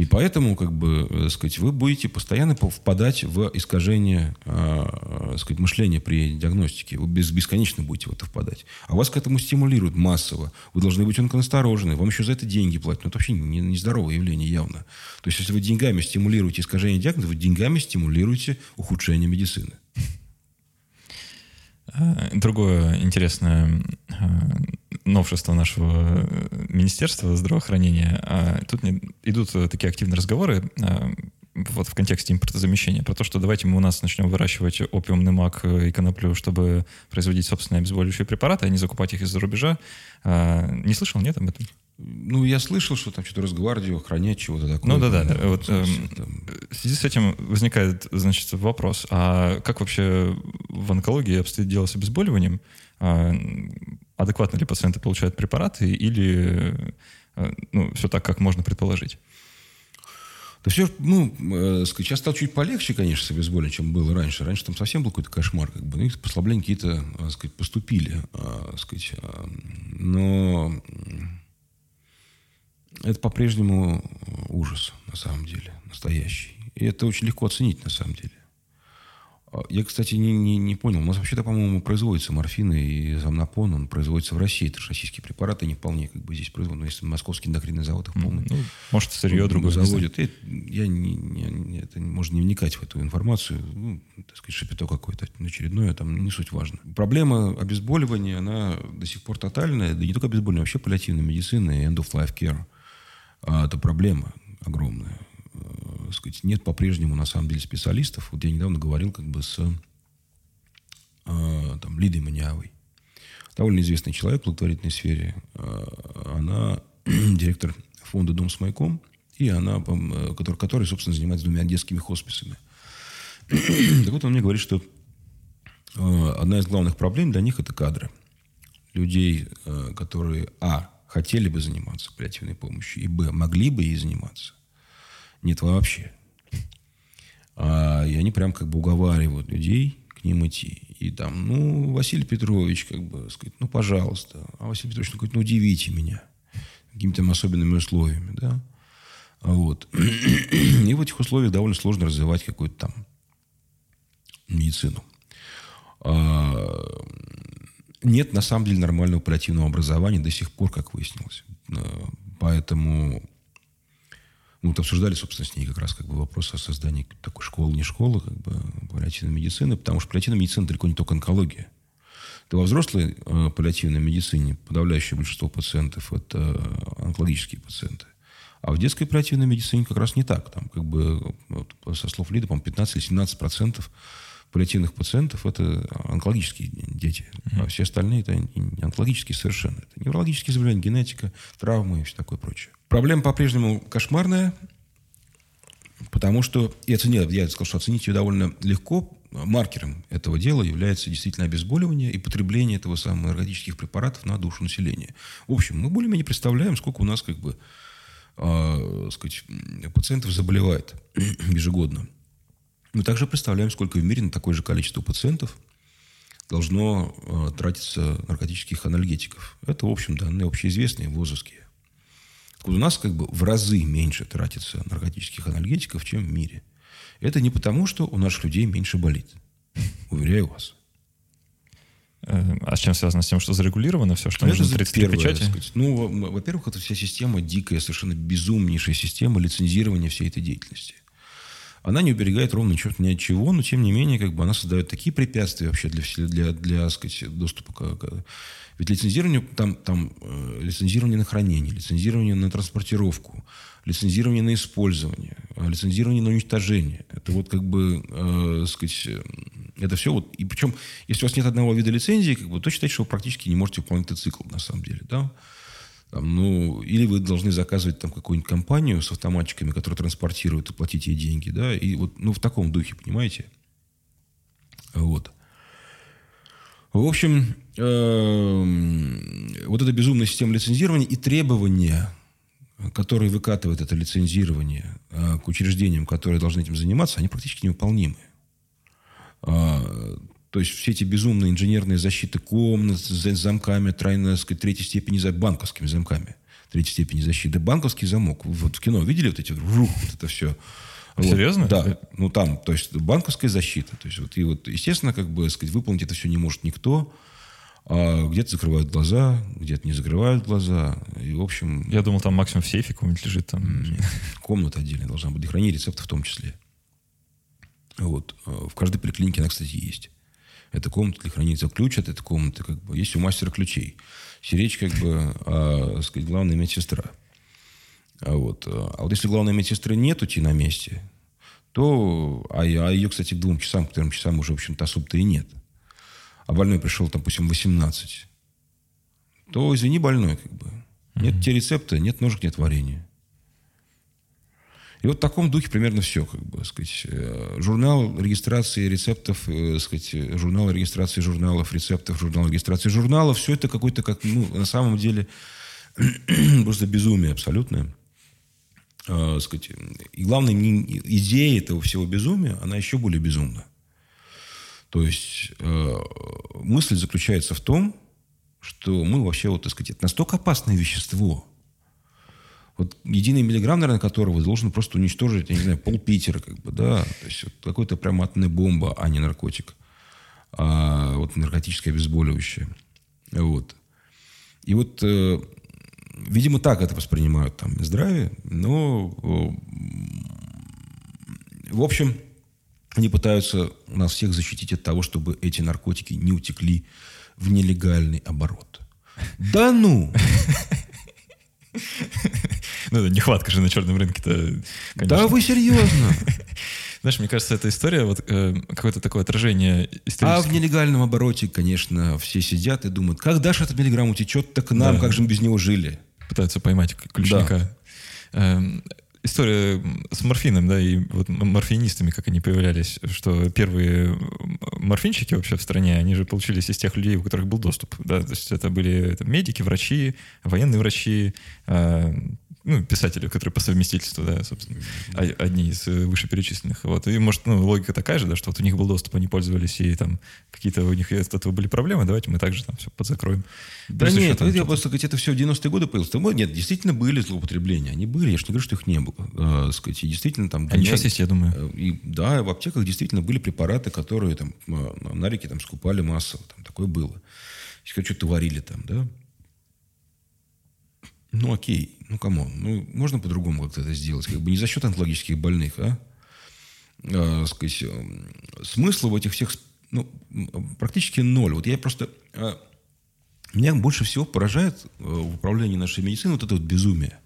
S2: И поэтому, как бы, э, сказать, вы будете постоянно впадать в искажение, э, сказать, мышления при диагностике. Вы бесконечно будете в это впадать. А вас к этому стимулируют массово. Вы должны быть насторожены. Вам еще за это деньги платят. Ну, это вообще нездоровое не явление явно. То есть, если вы деньгами стимулируете искажение диагноза, вы деньгами стимулируете ухудшение медицины.
S1: Э, другое интересное э, новшество нашего э, Министерства здравоохранения. Тут идут такие активные разговоры вот в контексте импортозамещения, про то, что давайте мы у нас начнем выращивать опиумный мак и коноплю, чтобы производить собственные обезболивающие препараты, а не закупать их из-за рубежа. Не слышал, нет об этом?
S2: Ну, я слышал, что там что-то Росгвардию охранять чего-то такое.
S1: Ну, да-да. Вот, э, в связи с этим возникает, значит, вопрос, а как вообще в онкологии обстоит дело с обезболиванием? А, адекватно ли пациенты получают препараты или э, ну, все так, как можно предположить?
S2: Да все, ну, э, сейчас стало чуть полегче, конечно, с обезболиванием, чем было раньше. Раньше там совсем был какой-то кошмар, как бы. Ну, послабления какие-то, э, сказать, поступили, э, сказать. Э, но это по-прежнему ужас, на самом деле, настоящий. И это очень легко оценить, на самом деле. А, я, кстати, не, не, не понял. У нас вообще-то, по-моему, производится морфин и замнапон. Он производится в России. Это же российские препараты. Не вполне как бы здесь производят. Но если московский эндокринный завод их полный... Ну,
S1: может, сырье другое
S2: заводит. Это, я не, не, не, это можно не вникать в эту информацию. Ну, так сказать, шапито какое-то очередное. Там не суть важно. Проблема обезболивания, она до сих пор тотальная. Да не только обезболивание, вообще паллиативная медицина и end of life care – а это проблема огромная. Э, сказать, нет по-прежнему, на самом деле, специалистов. Вот я недавно говорил как бы с э, там, Лидой Маниавой. Довольно известный человек в благотворительной сфере. Э, она директор фонда «Дом с маяком», и она, который, который, собственно, занимается двумя детскими хосписами. так вот, он мне говорит, что одна из главных проблем для них – это кадры. Людей, которые, а, хотели бы заниматься паллиативной помощью, и б, могли бы ей заниматься. Нет вообще. А, и они прям как бы уговаривают людей к ним идти. И там, ну, Василий Петрович, как бы, сказать, ну, пожалуйста. А Василий Петрович говорит, ну, удивите меня какими-то особенными условиями, да. Вот. И в этих условиях довольно сложно развивать какую-то там медицину. А, нет, на самом деле, нормального оперативного образования до сих пор, как выяснилось. Э, поэтому мы вот обсуждали, собственно, с ней как раз как бы вопрос о создании такой школы, не школы, как бы паллиативной медицины, потому что паллиативная медицина далеко не только онкология. Да во взрослой э, паллиативной медицине подавляющее большинство пациентов – это онкологические пациенты. А в детской паллиативной медицине как раз не так. Там как бы, вот, со слов Лиды, по-моему, 15 или 17 процентов паллиативных пациентов это онкологические дети. А все остальные это не онкологические совершенно. Это неврологические заболевания, генетика, травмы и все такое прочее. Проблема по-прежнему кошмарная, потому что, и оценил, я сказал, что оценить ее довольно легко, маркером этого дела является действительно обезболивание и потребление этого самого наркотических препаратов на душу населения. В общем, мы более-менее представляем, сколько у нас как бы, э, сказать, пациентов заболевает ежегодно. Мы также представляем, сколько в мире на такое же количество пациентов должно э, тратиться наркотических анальгетиков. Это, в общем, данные общеизвестные, вузовские. У нас как бы в разы меньше тратится наркотических анальгетиков, чем в мире. Это не потому, что у наших людей меньше болит. Уверяю вас.
S1: Э, а с чем связано? С тем, что зарегулировано все, что
S2: это нужно 33 первое, печати? Сказать. Ну, во-первых, это вся система дикая, совершенно безумнейшая система лицензирования всей этой деятельности она не уберегает ровно черт ни от чего, но тем не менее как бы она создает такие препятствия вообще для, для, для сказать, доступа к, к... Ведь лицензирование, там, там э, лицензирование на хранение, лицензирование на транспортировку, лицензирование на использование, э, лицензирование на уничтожение. Это вот как бы, э, сказать, э, это все вот... И причем, если у вас нет одного вида лицензии, как бы, то считайте, что вы практически не можете выполнить цикл, на самом деле, да? Там, ну, или вы должны заказывать там какую-нибудь компанию с автоматчиками, которые транспортируют и платить ей деньги, да, и вот, ну, в таком духе, понимаете? Вот. В общем, эм, вот эта безумная система лицензирования и требования, которые выкатывает это лицензирование э, к учреждениям, которые должны этим заниматься, они практически невыполнимы. То есть все эти безумные инженерные защиты комнат с замками, тройной, сказать, третьей степени, банковскими замками третьей степени защиты. Банковский замок. Вот в кино видели вот эти, рух, вот это все.
S1: Вот. Серьезно?
S2: Да. Ну, там, то есть, банковская защита. То есть, вот, и вот, естественно, как бы, сказать, выполнить это все не может никто. А где-то закрывают глаза, где-то не закрывают глаза. И, в общем...
S1: Я думал, там максимум в сейфе какой-нибудь лежит. Там.
S2: Комната отдельная должна быть, для хранения рецептов в том числе. Вот. А в каждой поликлинике она, кстати, есть. Это комната для хранения ключ от этой комнаты, как бы, есть у мастера ключей. Сиречь, как бы, а, сказать, главная медсестра. А вот, а вот если главной медсестры нет уйти на месте, то, а, а ее, кстати, к двум часам, к трем часам уже, в общем-то, особо-то и нет. А больной пришел, там, допустим, 18, то, извини, больной, как бы. Нет mm-hmm. те рецепта, нет ножек, нет варенья. И вот в таком духе примерно все, как бы, сказать. Э, журнал регистрации рецептов, э, сказать, журнал регистрации журналов, рецептов, журнал регистрации журналов, все это какой-то, как, ну, на самом деле, просто безумие абсолютное. Э, сказать. И главное, не, идея этого всего безумия, она еще более безумна. То есть э, мысль заключается в том, что мы вообще, вот, так сказать, это настолько опасное вещество – вот единый миллиграмм, наверное, которого должен просто уничтожить, я не знаю, пол Питера, как бы, да. То есть вот какой-то прям атомная бомба, а не наркотик. А вот наркотическое обезболивающее. Вот. И вот, э, видимо, так это воспринимают там здравие, но, э, в общем, они пытаются нас всех защитить от того, чтобы эти наркотики не утекли в нелегальный оборот. Да ну!
S1: Ну, это нехватка же на черном рынке-то,
S2: Да вы серьезно?
S1: Знаешь, мне кажется, эта история, вот э, какое-то такое отражение
S2: А в нелегальном обороте, конечно, все сидят и думают, когда же этот миллиграмм утечет, так нам, да. как же мы без него жили?
S1: Пытаются поймать ключника. Да. Эм, история с морфином, да, и вот морфинистами, как они появлялись, что первые морфинчики вообще в стране, они же получились из тех людей, у которых был доступ, да, то есть это были это медики, врачи, военные врачи, э, ну, писатели, которые по совместительству, да, собственно, одни из э, вышеперечисленных. Вот. И, может, ну, логика такая же, да, что вот у них был доступ, они пользовались, и там какие-то у них от этого были проблемы, давайте мы также там все подзакроем.
S2: Да Плюс нет, это, я просто сказать, это все в 90-е годы появилось. Там, нет, действительно были злоупотребления, они были, я же не говорю, что их не было. А, сказать, и действительно там...
S1: Они сейчас есть, я думаю.
S2: Э, и, да, в аптеках действительно были препараты, которые там на реке там скупали массово, там такое было. Если что-то варили там, да, ну, окей, ну, кому? Ну, можно по-другому как-то это сделать? Как бы не за счет онкологических больных, а? а сказать, э, смысла в этих всех ну, практически ноль. Вот я просто... А, меня больше всего поражает э, в управлении нашей медицины вот это вот безумие.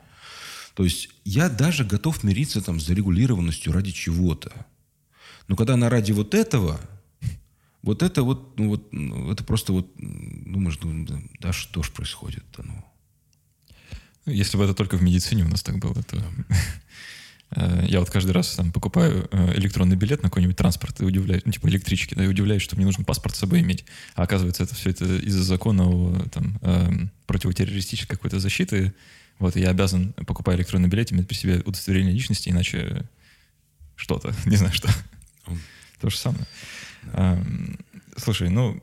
S2: То есть я даже готов мириться там с зарегулированностью ради чего-то. Но когда она ради вот этого, вот это вот, ну вот, ну, это просто вот, думаешь, ну, да что ж происходит-то, ну.
S1: Если бы это только в медицине у нас так было, то... Э, я вот каждый раз там покупаю э, электронный билет на какой-нибудь транспорт и удивляюсь, ну, типа электрички, да, и удивляюсь, что мне нужно паспорт с собой иметь. А оказывается, это все это из-за закона о там, э, противотеррористической какой-то защиты. Вот, и я обязан, покупая электронный билет, иметь при себе удостоверение личности, иначе что-то, не знаю что. То же самое. Слушай, ну,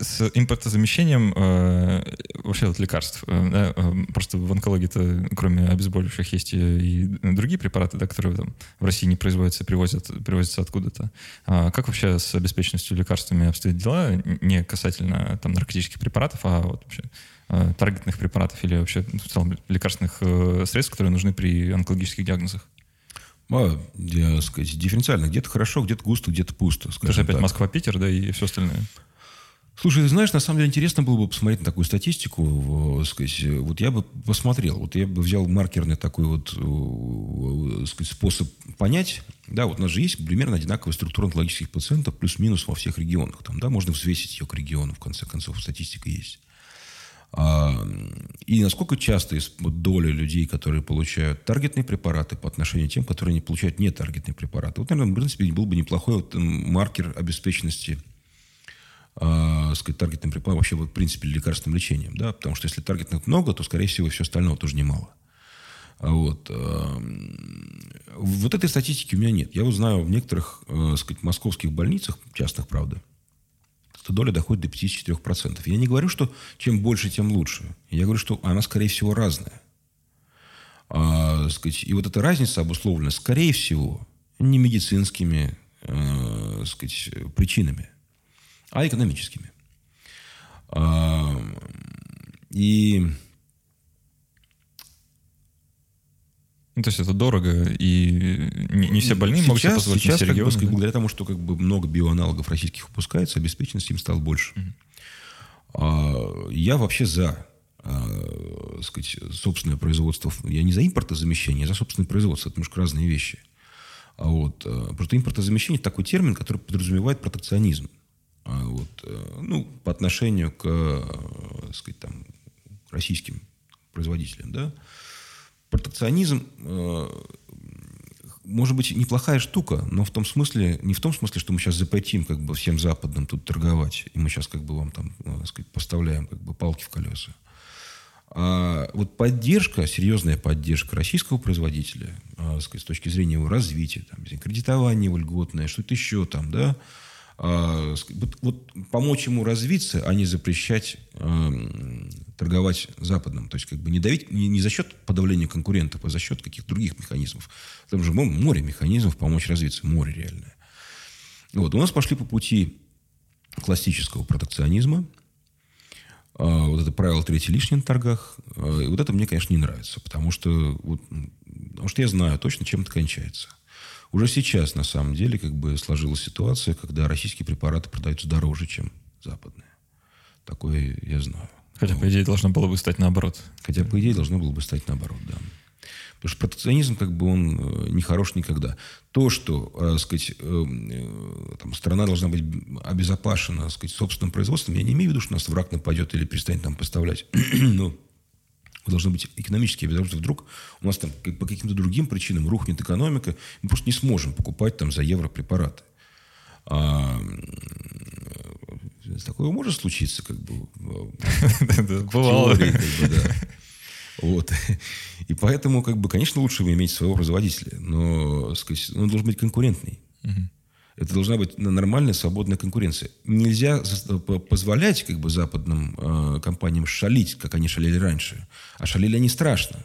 S1: с импортозамещением э, вообще вот лекарств. Э, э, просто в онкологии-то, кроме обезболивающих, есть и, и другие препараты, да, которые там в России не производятся, привозят, привозятся откуда-то. А как вообще с обеспеченностью лекарствами обстоят дела? Не касательно там наркотических препаратов, а вот вообще э, таргетных препаратов или вообще в целом лекарственных э, средств, которые нужны при онкологических диагнозах?
S2: А, я, сказать, дифференциально. Где-то хорошо, где-то густо, где-то пусто.
S1: Это же опять Москва-Питер, да, и все остальное.
S2: Слушай, ты знаешь, на самом деле интересно было бы посмотреть на такую статистику. Сказать, вот я бы посмотрел, вот я бы взял маркерный такой вот сказать, способ понять. Да, вот у нас же есть примерно одинаковая структура онкологических пациентов, плюс-минус во всех регионах. Там, да, можно взвесить ее к региону, в конце концов, статистика есть. А, и насколько часто из доли людей, которые получают таргетные препараты по отношению к тем, которые не получают нетаргетные препараты. Вот, наверное, в принципе, был бы неплохой вот маркер обеспеченности э, сказать, таргетным препаратом, вообще, в принципе, лекарственным лечением. Да? Потому что если таргетных много, то, скорее всего, все остального тоже немало. Вот. Э, вот этой статистики у меня нет. Я вот знаю в некоторых, э, сказать, московских больницах, частных, правда, эта доля доходит до 54%. Я не говорю, что чем больше, тем лучше. Я говорю, что она, скорее всего, разная. А, сказать, и вот эта разница обусловлена, скорее всего, не медицинскими э, сказать, причинами, а экономическими. А, и
S1: Ну, то есть это дорого, и не, не все больные сейчас, могут себе позволить
S2: сейчас,
S1: как
S2: бы, да? благодаря тому, что как бы много биоаналогов российских выпускается, обеспеченность им стала больше. Угу. А, я вообще за а, сказать, собственное производство. Я не за импортозамещение, я за собственное производство. Это немножко разные вещи. А вот, а, просто импортозамещение – это такой термин, который подразумевает протекционизм. А вот, а, ну, по отношению к, а, сказать, там, российским производителям, да, протекционизм э, может быть неплохая штука, но в том смысле, не в том смысле, что мы сейчас запретим как бы всем западным тут торговать, и мы сейчас как бы вам там, э, сказать, поставляем как бы палки в колеса. А вот поддержка, серьезная поддержка российского производителя, э, сказать, с точки зрения его развития, там, кредитование его льготное, что-то еще там, да, вот, вот помочь ему развиться, а не запрещать э, торговать западным. То есть как бы не давить не, за счет подавления конкурентов, а за счет каких-то других механизмов. Там же море механизмов помочь развиться, море реальное. Вот. У нас пошли по пути классического протекционизма. А, вот это правило третий лишний на торгах. А, и вот это мне, конечно, не нравится, потому что, вот, потому что я знаю точно, чем это кончается. Уже сейчас, на самом деле, как бы сложилась ситуация, когда российские препараты продаются дороже, чем западные. Такое я знаю.
S1: Хотя, по идее, должно было бы стать наоборот.
S2: Хотя, по идее, должно было бы стать наоборот, да. Потому что протекционизм, как бы, он э, не хорош никогда. То, что, э, сказать, э, там, страна должна быть обезопасена, сказать, собственным производством, я не имею в виду, что нас враг нападет или перестанет нам поставлять. ну, должны быть экономические обязательства. Вдруг у нас там по каким-то другим причинам рухнет экономика, мы просто не сможем покупать там за евро препараты. А, такое может случиться, как бы.
S1: Бывало.
S2: Вот. И поэтому, как бы, конечно, лучше иметь своего производителя, но, сказать, он должен быть конкурентный. Это должна быть нормальная, свободная конкуренция. Нельзя позволять как бы, западным э, компаниям шалить, как они шалили раньше. А шалили они страшно.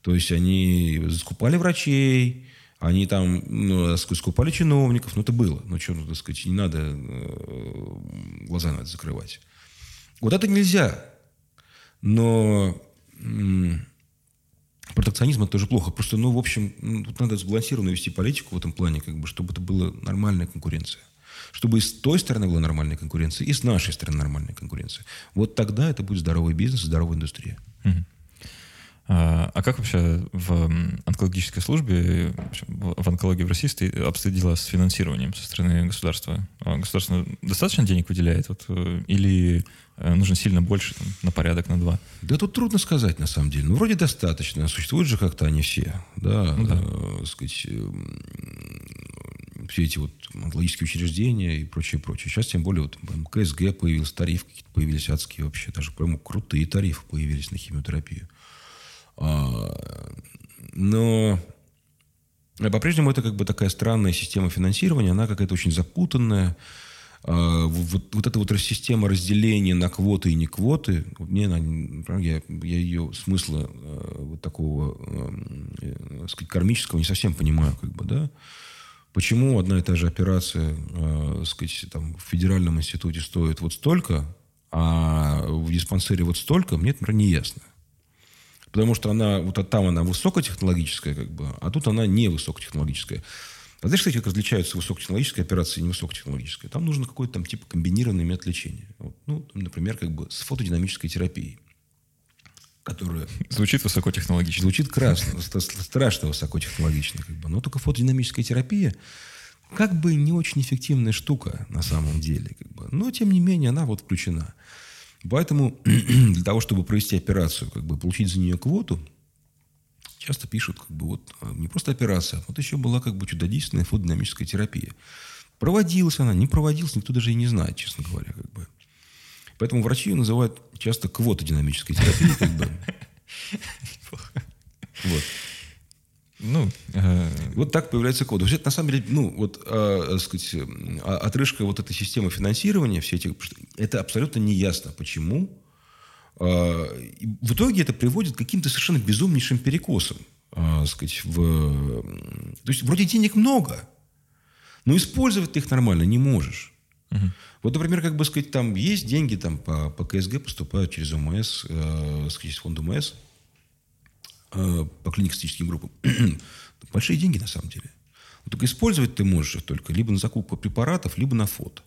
S2: То есть они скупали врачей, они там ну, скупали чиновников. Ну, это было. Ну, что, ну, так сказать, не надо э, глаза надо закрывать. Вот это нельзя. Но протекционизм это тоже плохо. Просто, ну, в общем, тут надо сбалансированно вести политику в этом плане, как бы, чтобы это была нормальная конкуренция. Чтобы и с той стороны была нормальная конкуренция, и с нашей стороны нормальная конкуренция. Вот тогда это будет здоровый бизнес, здоровая индустрия.
S1: А, а как вообще в онкологической службе, в онкологии в России обстоят дела с финансированием со стороны государства? А государство достаточно денег выделяет? Вот, э, или нужно сильно больше, там, на порядок, на два?
S2: Да тут трудно сказать, на самом деле. Ну, вроде достаточно. Существуют же как-то они все. Да, ну, да. Э, сказать, э, все эти вот онкологические учреждения и прочее, прочее. Сейчас тем более вот КСГ появился, тарифы какие-то появились адские вообще. Даже прямо крутые тарифы появились на химиотерапию. А, но по-прежнему это как бы такая странная система финансирования. Она какая-то очень запутанная. А, вот, вот эта вот система разделения на квоты и не квоты, мне я, я ее смысла э, вот такого, э, сказать, кармического не совсем понимаю, как бы, да. Почему одна и та же операция, э, сказать, там, в федеральном институте стоит вот столько, а в диспансере вот столько, мне, например, не ясно. Потому что она, вот там она высокотехнологическая, как бы, а тут она не высокотехнологическая. А знаешь, кстати, как различаются высокотехнологическая операция и невысокотехнологическая? Там нужно какой-то там типа комбинированный метод лечения. Вот, ну, например, как бы с фотодинамической терапией которая...
S1: Звучит высокотехнологично.
S2: Звучит красно, страшно высокотехнологично. Как бы. Но только фотодинамическая терапия как бы не очень эффективная штука на самом деле. Как бы. Но, тем не менее, она вот включена. Поэтому для того, чтобы провести операцию, как бы получить за нее квоту, часто пишут, как бы вот а, не просто операция, вот еще была как бы чудодейственная фотодинамическая терапия. Проводилась она, не проводилась, никто даже и не знает, честно говоря. Как бы. Поэтому врачи ее называют часто квотодинамической терапией. Как бы.
S1: Вот. Ну,
S2: э... Вот так появляется код. Вообще, на самом деле, ну, вот, э, сказать, а, отрыжка вот этой системы финансирования, все эти, это абсолютно неясно, почему. Э, в итоге это приводит к каким-то совершенно безумнейшим перекосам. Э, сказать, в... То есть, вроде денег много, но использовать ты их нормально не можешь. Угу. Вот, например, как бы сказать, там есть деньги там, по, по КСГ поступают через ОМС, э, через фонд ОМС. Э, по клинико-статистическим группам. Большие деньги на самом деле. Но только использовать ты можешь их только либо на закупку препаратов, либо на фото.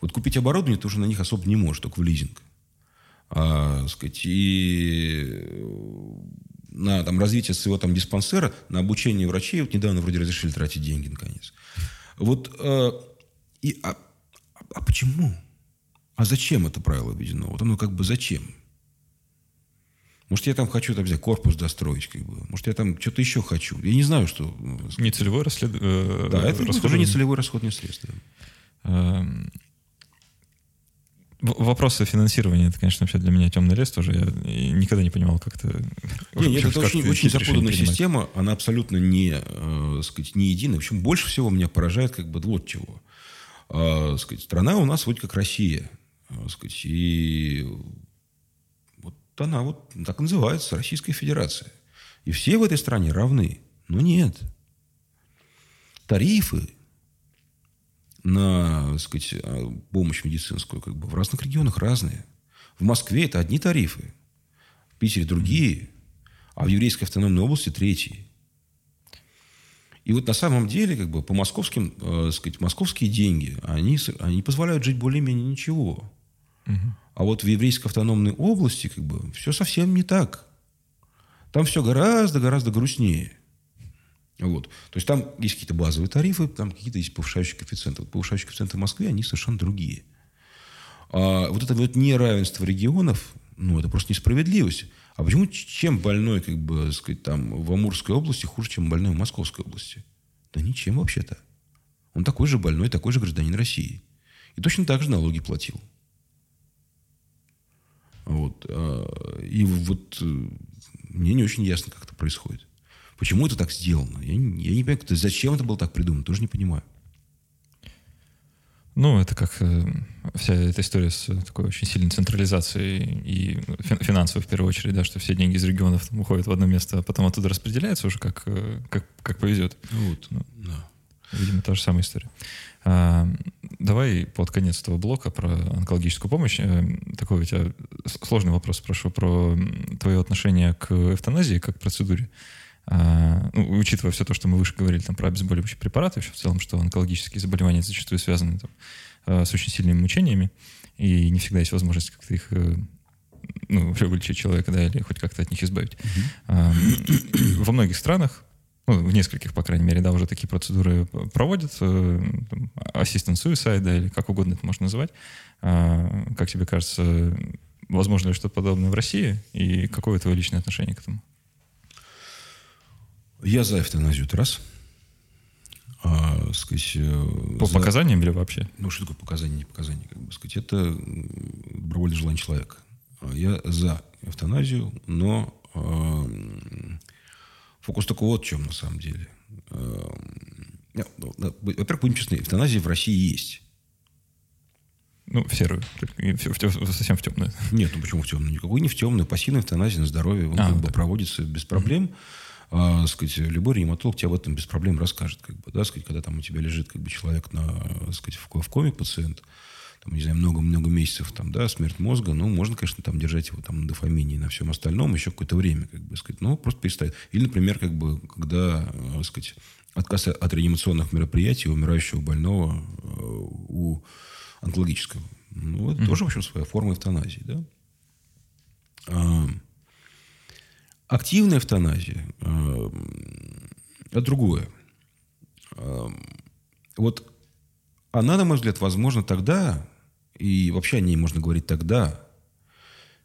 S2: Вот купить оборудование ты уже на них особо не можешь, только в лизинг. А, сказать, и э, на там, развитие своего там, диспансера, на обучение врачей, вот недавно вроде разрешили тратить деньги, наконец. Вот, э, и, а, а почему? А зачем это правило введено? Вот оно как бы зачем? Может, я там хочу там, взять корпус достроить, как бы. Может, я там что-то еще хочу. Я не знаю, что...
S1: Не целевой расслед...
S2: Э, да, это расход... уже не целевой расходный средств.
S1: Эм, вопросы финансирования, это, конечно, вообще для меня темный лес тоже. Я никогда не понимал, как это...
S2: Не, нет, это очень, очень запутанная система. Она абсолютно не, э, сказать, не единая. В общем, больше всего меня поражает как бы вот чего. Э, сказать, страна у нас вроде как Россия. Э, сказать, и она вот так называется, Российская Федерация. И все в этой стране равны. Но нет. Тарифы на сказать, помощь медицинскую как бы, в разных регионах разные. В Москве это одни тарифы, в Питере другие, а в еврейской автономной области третьи. И вот на самом деле, как бы, по московским, э, сказать, московские деньги, они, они позволяют жить более-менее ничего. Угу. А вот в еврейской автономной области как бы все совсем не так. Там все гораздо-гораздо грустнее. Вот. То есть там есть какие-то базовые тарифы, там какие-то есть повышающие коэффициенты. Вот повышающие коэффициенты в Москве, они совершенно другие. А вот это вот неравенство регионов, ну, это просто несправедливость. А почему чем больной, как бы, сказать, там, в Амурской области хуже, чем больной в Московской области? Да ничем вообще-то. Он такой же больной, такой же гражданин России. И точно так же налоги платил. Вот. А, и вот э, мне не очень ясно, как это происходит. Почему это так сделано? Я не, я не понимаю, зачем это было так придумано, тоже не понимаю.
S1: Ну, это как э, вся эта история с такой очень сильной централизацией и финансовой в первую очередь, да, что все деньги из регионов там, уходят в одно место, а потом оттуда распределяются уже как, э, как, как повезет.
S2: Вот, ну, да.
S1: Видимо, та же самая история. А, давай под конец этого блока про онкологическую помощь. Э, такой у тебя сложный вопрос спрошу про твое отношение к эвтаназии как к процедуре. А, ну, учитывая все то, что мы выше говорили там, про обезболивающие препараты, вообще в целом, что онкологические заболевания зачастую связаны там, э, с очень сильными мучениями, и не всегда есть возможность как-то их э, ну, вообще вылечить человека, да, или хоть как-то от них избавить. Mm-hmm. Во многих странах ну, в нескольких, по крайней мере, да, уже такие процедуры проводят, assistant suicide, да, или как угодно это можно называть. А, как тебе кажется, возможно ли что-то подобное в России, и какое твое личное отношение к этому?
S2: Я за эвтаназию, это раз. А, сказать,
S1: э, По за... показаниям или вообще?
S2: Ну, что такое показания, не показания, как бы сказать. Это добровольное желание человека. Я за эвтаназию, но Фокус только вот в чем на самом деле. Эм, ну, во-первых, будем честны, эвтаназия в России есть.
S1: Ну, в серую. Совсем в темную.
S2: Нет, ну почему в темную? Никакой не в темную. Пассивная эвтаназия на здоровье. Он а, как бы проводится без проблем. А, сказать, любой реаниматолог тебе об этом без проблем расскажет. Как бы, да, сказать, когда там у тебя лежит как бы, человек на, сказать, в, в коме пациент, там, не знаю, много-много месяцев, там, да, смерть мозга, ну, можно, конечно, там держать его там на дофамине и на всем остальном еще какое-то время, как бы сказать, ну, просто перестать. Или, например, как бы, когда, э, так сказать, отказ от реанимационных мероприятий у умирающего больного э, у онкологического. Ну, это mm-hmm. тоже, в общем, своя форма эвтаназии, да. А, активная эвтаназия а, это другое. А, вот она, на мой взгляд, возможно тогда, и вообще о ней можно говорить тогда,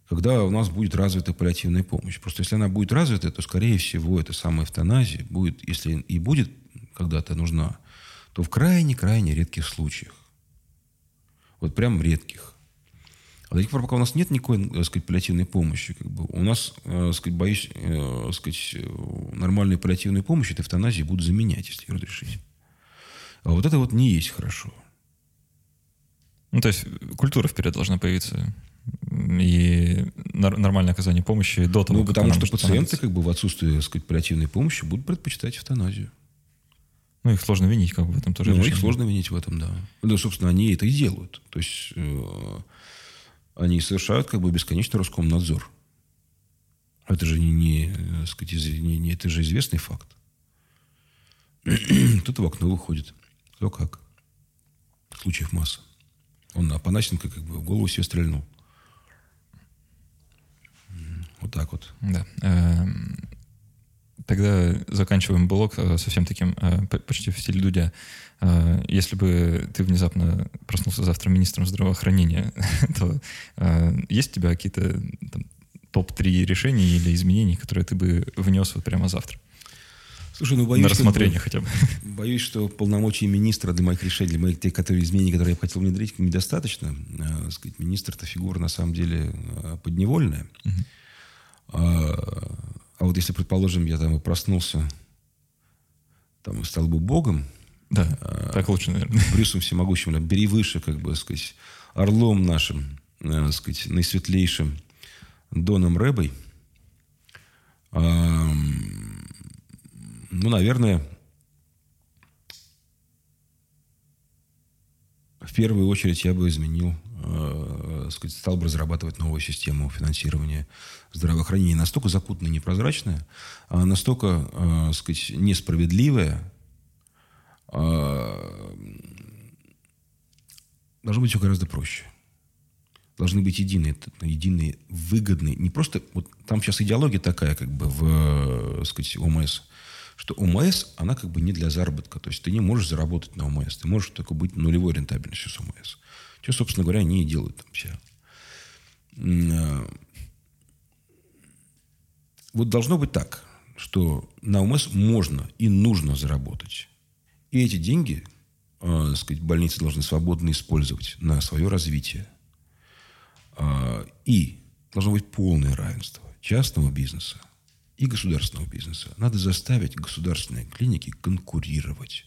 S2: когда у нас будет развита паллиативная помощь. Просто если она будет развита, то, скорее всего, эта самая эвтаназия будет, если и будет когда-то нужна, то в крайне-крайне редких случаях. Вот прям редких. А до тех пор, пока у нас нет никакой, так сказать, паллиативной помощи, как бы, у нас, так сказать, боюсь, так сказать, нормальной паллиативной помощи это эвтаназии будут заменять, если ее разрешить. А вот это вот не есть хорошо.
S1: Ну, то есть культура вперед должна появиться и нормальное оказание помощи до того,
S2: Ну, потому что пациенты, как бы в отсутствии, так сказать, паллиативной помощи, будут предпочитать эвтаназию.
S1: Ну, их сложно винить как бы в этом тоже.
S2: Ну, их сложно винить в этом, да. Ну, собственно, они это и делают. То есть э, они совершают как бы бесконечный Роскомнадзор. Это же не, не, так сказать, не, не, это же известный факт. Кто-то в окно выходит. Кто как. Случаев масса. Он Апанасенко как бы в голову себе стрельнул. Вот так вот.
S1: Да. Тогда заканчиваем блог э, совсем таким э, почти в стиле Дудя. Э, если бы ты внезапно проснулся завтра министром здравоохранения, то есть у тебя какие-то топ-3 решения или изменений, которые ты бы внес вот прямо завтра?
S2: Слушай, ну боюсь,
S1: на рассмотрение что, хотя бы.
S2: Боюсь, что полномочий министра для моих решений, для моих тех, которые изменений, которые я хотел внедрить, недостаточно. А, сказать, министр это фигура на самом деле подневольная. Угу. А, а вот если, предположим, я там и проснулся, там, и стал бы богом,
S1: да, а, так лучше, наверное.
S2: Брюсом всемогущим, да, бери выше, как бы, сказать, орлом нашим, э, сказать, наисветлейшим Доном Рэбой, э, ну, наверное, в первую очередь я бы изменил э, сказать, стал бы разрабатывать новую систему финансирования здравоохранения. Настолько запутанная, непрозрачная, а настолько э, сказать, несправедливая, э, должно быть все гораздо проще. Должны быть единые, единые, выгодные. Не просто... Вот там сейчас идеология такая, как бы, в, сказать, ОМС – что ОМС, она как бы не для заработка. То есть ты не можешь заработать на ОМС. Ты можешь только быть нулевой рентабельностью с ОМС. Что, собственно говоря, они и делают там все. А, вот должно быть так, что на ОМС можно и нужно заработать. И эти деньги, э, сказать, больницы должны свободно использовать на свое развитие. Э, и должно быть полное равенство частного бизнеса и государственного бизнеса. Надо заставить государственные клиники конкурировать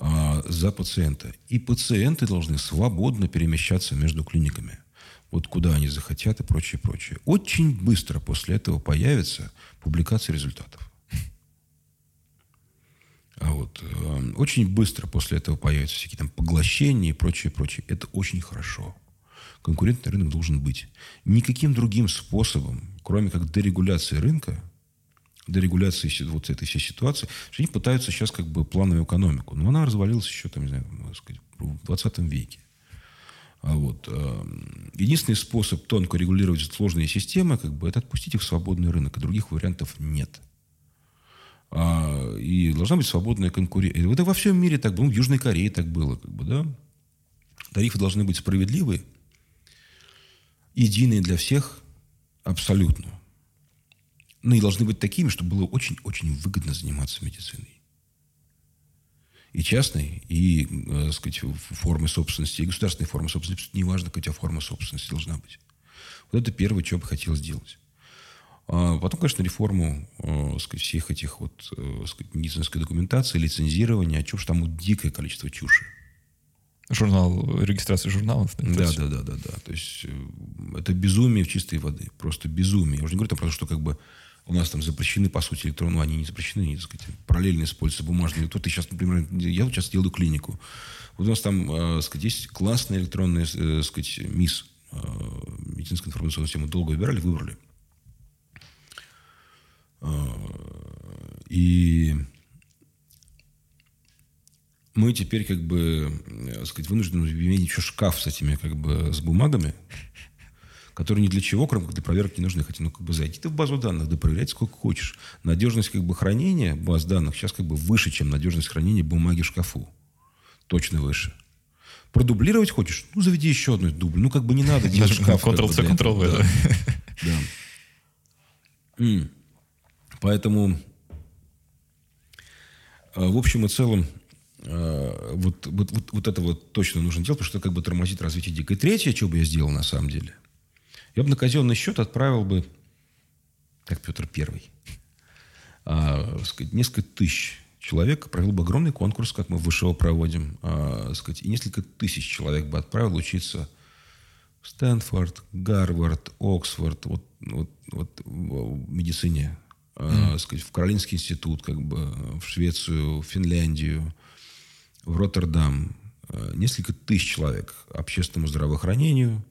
S2: а, за пациента. И пациенты должны свободно перемещаться между клиниками. Вот куда они захотят и прочее, прочее. Очень быстро после этого появится публикация результатов. А вот э, очень быстро после этого появятся всякие там поглощения и прочее, прочее. Это очень хорошо. Конкурентный рынок должен быть. Никаким другим способом кроме как дерегуляции рынка, дерегуляции вот этой всей ситуации, что они пытаются сейчас как бы плановую экономику. Но она развалилась еще, там, не знаю, сказать, в 20 веке. А вот, э, единственный способ тонко регулировать сложные системы, как бы, это отпустить их в свободный рынок, и других вариантов нет. А, и должна быть свободная конкуренция. Это во всем мире так было. Ну, в Южной Корее так было. Как бы, да? Тарифы должны быть справедливые, единые для всех, Абсолютно. Ну и должны быть такими, чтобы было очень-очень выгодно заниматься медициной. И частной, и, э, так сказать, формы собственности, и государственной формы собственности. Неважно, какая форма собственности должна быть. Вот это первое, что я бы хотел сделать. А потом, конечно, реформу э, сказать, всех этих вот, э, сказать, медицинской документации, лицензирования, а чушь, там дикое количество чуши.
S1: Журнал, регистрация журналов.
S2: Да, да, да, да, да. То есть это безумие в чистой воды. Просто безумие. Я уже не говорю там про то, что как бы у нас там запрещены, по сути, электронные, ну, они не запрещены, они, так сказать, параллельно используются бумажные. Тут сейчас, например, я вот сейчас делаю клинику. Вот у нас там, э, сказать, есть классная электронная, э, сказать, МИС, э, медицинская информационная система. Долго выбирали, выбрали. Э, и мы теперь как бы, так сказать, вынуждены иметь еще шкаф с этими как бы с бумагами, которые ни для чего, кроме как для проверки не нужны. Хотя, ну, как бы зайти ты в базу данных, да проверять сколько хочешь. Надежность как бы хранения баз данных сейчас как бы выше, чем надежность хранения бумаги в шкафу. Точно выше. Продублировать хочешь? Ну, заведи еще одну дубль. Ну, как бы не надо делать шкаф.
S1: Ctrl-C, Ctrl-V.
S2: Да. Поэтому, э, в общем и целом, э, вот, вот, вот, вот это вот точно нужно делать, потому что это как бы тормозит развитие дикой. И третье, что бы я сделал на самом деле, я бы на казенный счет отправил бы, как Петр Первый, а, сказать, несколько тысяч человек провел бы огромный конкурс, как мы в ВШО проводим, а, сказать, и несколько тысяч человек бы отправил учиться в Стэнфорд, Гарвард, Оксфорд, вот, вот, вот в медицине, mm. сказать, в Каролинский институт, как бы, в Швецию, в Финляндию, в Роттердам. А, несколько тысяч человек общественному здравоохранению,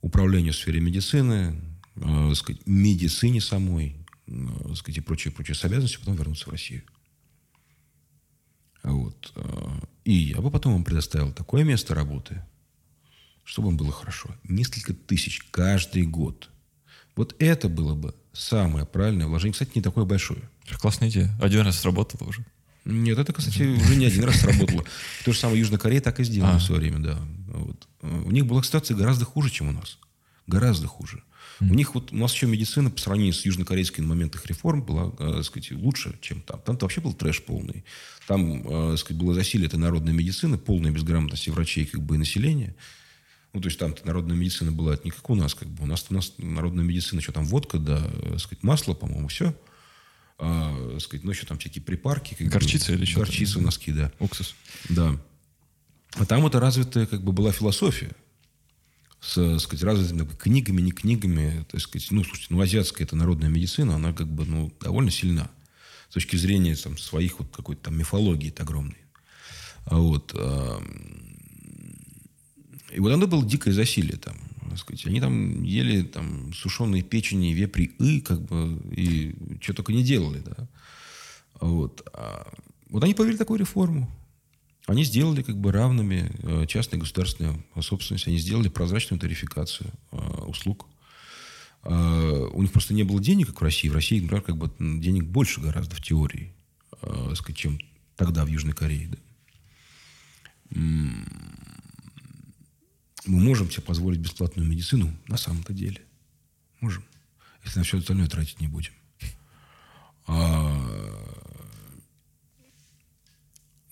S2: управлению в сфере медицины, э, сказать, медицине самой, э, сказать, и прочее, прочее, с обязанностью потом вернуться в Россию. Вот. Э, и я бы потом вам предоставил такое место работы, чтобы им было хорошо. Несколько тысяч каждый год. Вот это было бы самое правильное вложение. Кстати, не такое большое.
S1: Классная идея. Один раз сработало уже.
S2: Нет, это, кстати, уже не один раз сработало. То же самое Южная Корея так и сделала а. в свое время, да. Вот. У них была ситуация гораздо хуже, чем у нас. Гораздо хуже. Mm. У них вот, у нас еще медицина по сравнению с южнокорейской на момент их реформ была, э, так сказать, лучше, чем там. Там-то вообще был трэш полный. Там, э, так сказать, было засилие этой народной медицины, полная безграмотность врачей как бы, и населения. Ну, то есть там народная медицина была не как у нас, как бы. У нас, у нас народная медицина, что там, водка, да, так сказать, масло, по-моему, все. А, сказать, ну, еще там всякие припарки.
S1: Как горчица бы, или что-то?
S2: Горчица, носки, да.
S1: Уксус.
S2: Да. А там это развитая как бы была философия с, так сказать, развитыми книгами, не книгами. Есть, сказать, ну, слушайте, ну, азиатская это народная медицина, она как бы, ну, довольно сильна. С точки зрения там, своих вот какой-то там мифологии огромной. А вот. И вот оно было дикое засилие там. Так сказать. Они там ели там сушеные печени, вепри, и как бы, и что только не делали, да. Вот. А вот они повели такую реформу. Они сделали как бы равными э, частной и государственной собственность. Они сделали прозрачную тарификацию э, услуг. Э, у них просто не было денег, как в России. В России, например, как бы денег больше гораздо в теории, чем тогда в Южной Корее. Да. Мы можем себе позволить бесплатную медицину на самом-то деле. Можем. Если на все остальное тратить не будем. А...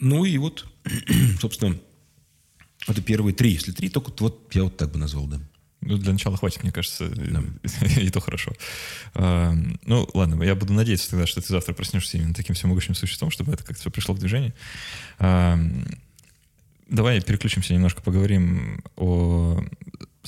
S2: Ну и вот собственно, это первые три. Если три, то вот я вот так бы назвал, да.
S1: Ну, для начала хватит, мне кажется, да. и то хорошо. А, ну, ладно, я буду надеяться тогда, что ты завтра проснешься именно таким всемогущим существом, чтобы это как-то все пришло в движение. А, давай переключимся немножко, поговорим о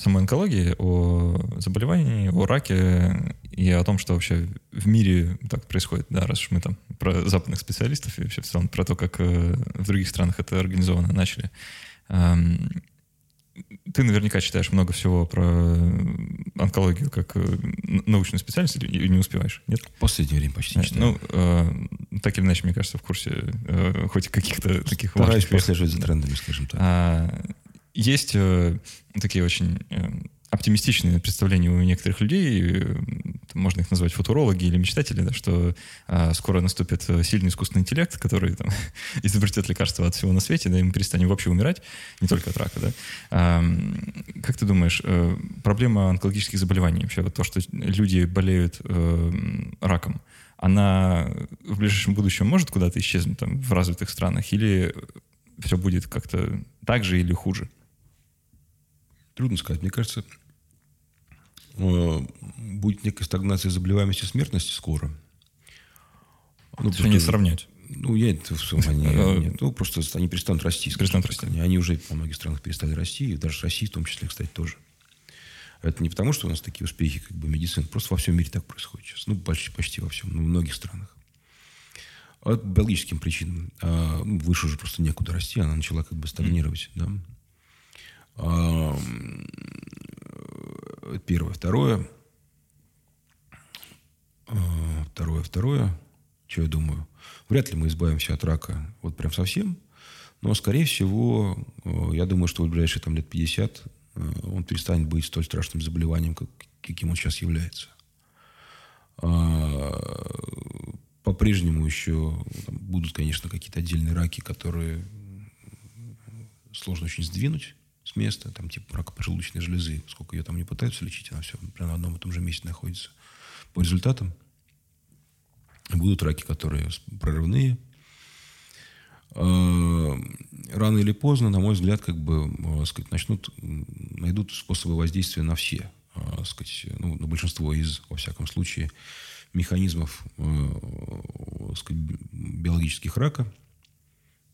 S1: самой онкологии, о заболевании, о раке и о том, что вообще в мире так происходит, да, раз уж мы там про западных специалистов и вообще в целом про то, как э, в других странах это организовано начали. Ты наверняка читаешь много всего про онкологию как э, научную специальность или не успеваешь, нет?
S2: В последнее время почти не
S1: читаю. Ну, э, так или иначе, мне кажется, в курсе э, хоть каких-то таких
S2: Стараюсь важных... прослеживать за трендами, скажем так. А,
S1: есть э, такие очень э, оптимистичные представления у некоторых людей, э, можно их назвать футурологи или мечтатели, да, что а, скоро наступит э, сильный искусственный интеллект, который там, изобретет лекарства от всего на свете, да, и мы перестанем вообще умирать, не только от рака. Да. А, как ты думаешь, а, проблема онкологических заболеваний, вообще вот то, что люди болеют а, раком, она в ближайшем будущем может куда-то исчезнуть там, в развитых странах, или все будет как-то так же или хуже?
S2: Трудно сказать. Мне кажется, э, будет некая стагнация заболеваемости и смертности скоро.
S1: Ну, просто, не сравнять.
S2: Ну, я это все, они, нет, ну, просто они перестанут расти.
S1: Перестанут расти.
S2: Они, они уже во многих странах перестали расти, и даже в России в том числе, кстати, тоже. Это не потому, что у нас такие успехи как бы медицины, просто во всем мире так происходит сейчас. Ну, почти, почти во всем, ну, в многих странах. А по биологическим причинам. А, ну, выше уже просто некуда расти, она начала как бы стагнировать, mm. да. Первое. Второе. А, второе, второе. Что я думаю? Вряд ли мы избавимся от рака вот прям совсем. Но, скорее всего, э, я думаю, что в ближайшие там, лет 50 э, он перестанет быть столь страшным заболеванием, как, каким он сейчас является. А, по-прежнему еще там, будут, конечно, какие-то отдельные раки, которые сложно очень сдвинуть с места, там типа рака поджелудочной железы, сколько ее там не пытаются лечить, она все прямо на одном и том же месте находится. По результатам будут раки, которые прорывные. А, рано или поздно, на мой взгляд, как бы, а, сказать, начнут, найдут способы воздействия на все, а, сказать, ну, на большинство из, во всяком случае, механизмов сказать, биологических рака –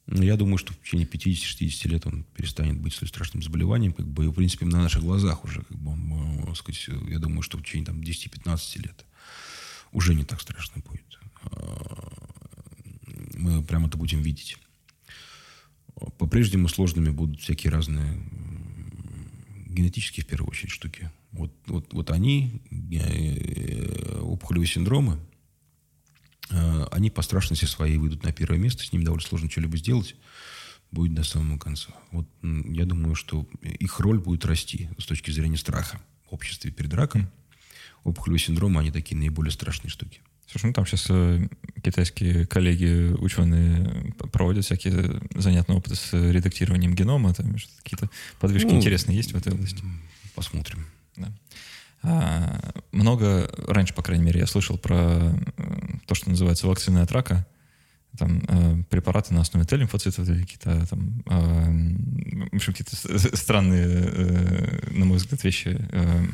S2: я думаю, что в течение 50-60 лет он перестанет быть столь страшным заболеванием, как бы, в принципе, на наших глазах уже, как бы, он, сказать, я думаю, что в течение там, 10-15 лет уже не так страшно будет. А, мы прямо это будем видеть. По-прежнему сложными будут всякие разные генетические, в первую очередь, штуки. Вот, вот, вот они, э, опухолевые синдромы, Э, они по страшности своей выйдут на первое место, с ними довольно сложно что-либо сделать, будет до самого конца. Вот я думаю, что их роль будет расти с точки зрения страха в обществе перед раком. Опухолевый синдром, они такие наиболее страшные штуки.
S1: Слушай, ну там сейчас э, китайские коллеги, ученые проводят всякие занятные опыты с редактированием генома, там какие-то подвижки ну, интересные есть в этой области?
S2: Посмотрим.
S1: Да. А, много, раньше, по крайней мере, я слышал про э, то, что называется вакцины от рака. Там э, препараты на основе Т-лимфоцитов или какие-то там, э, в общем, какие-то странные, э, на мой взгляд, вещи. Э,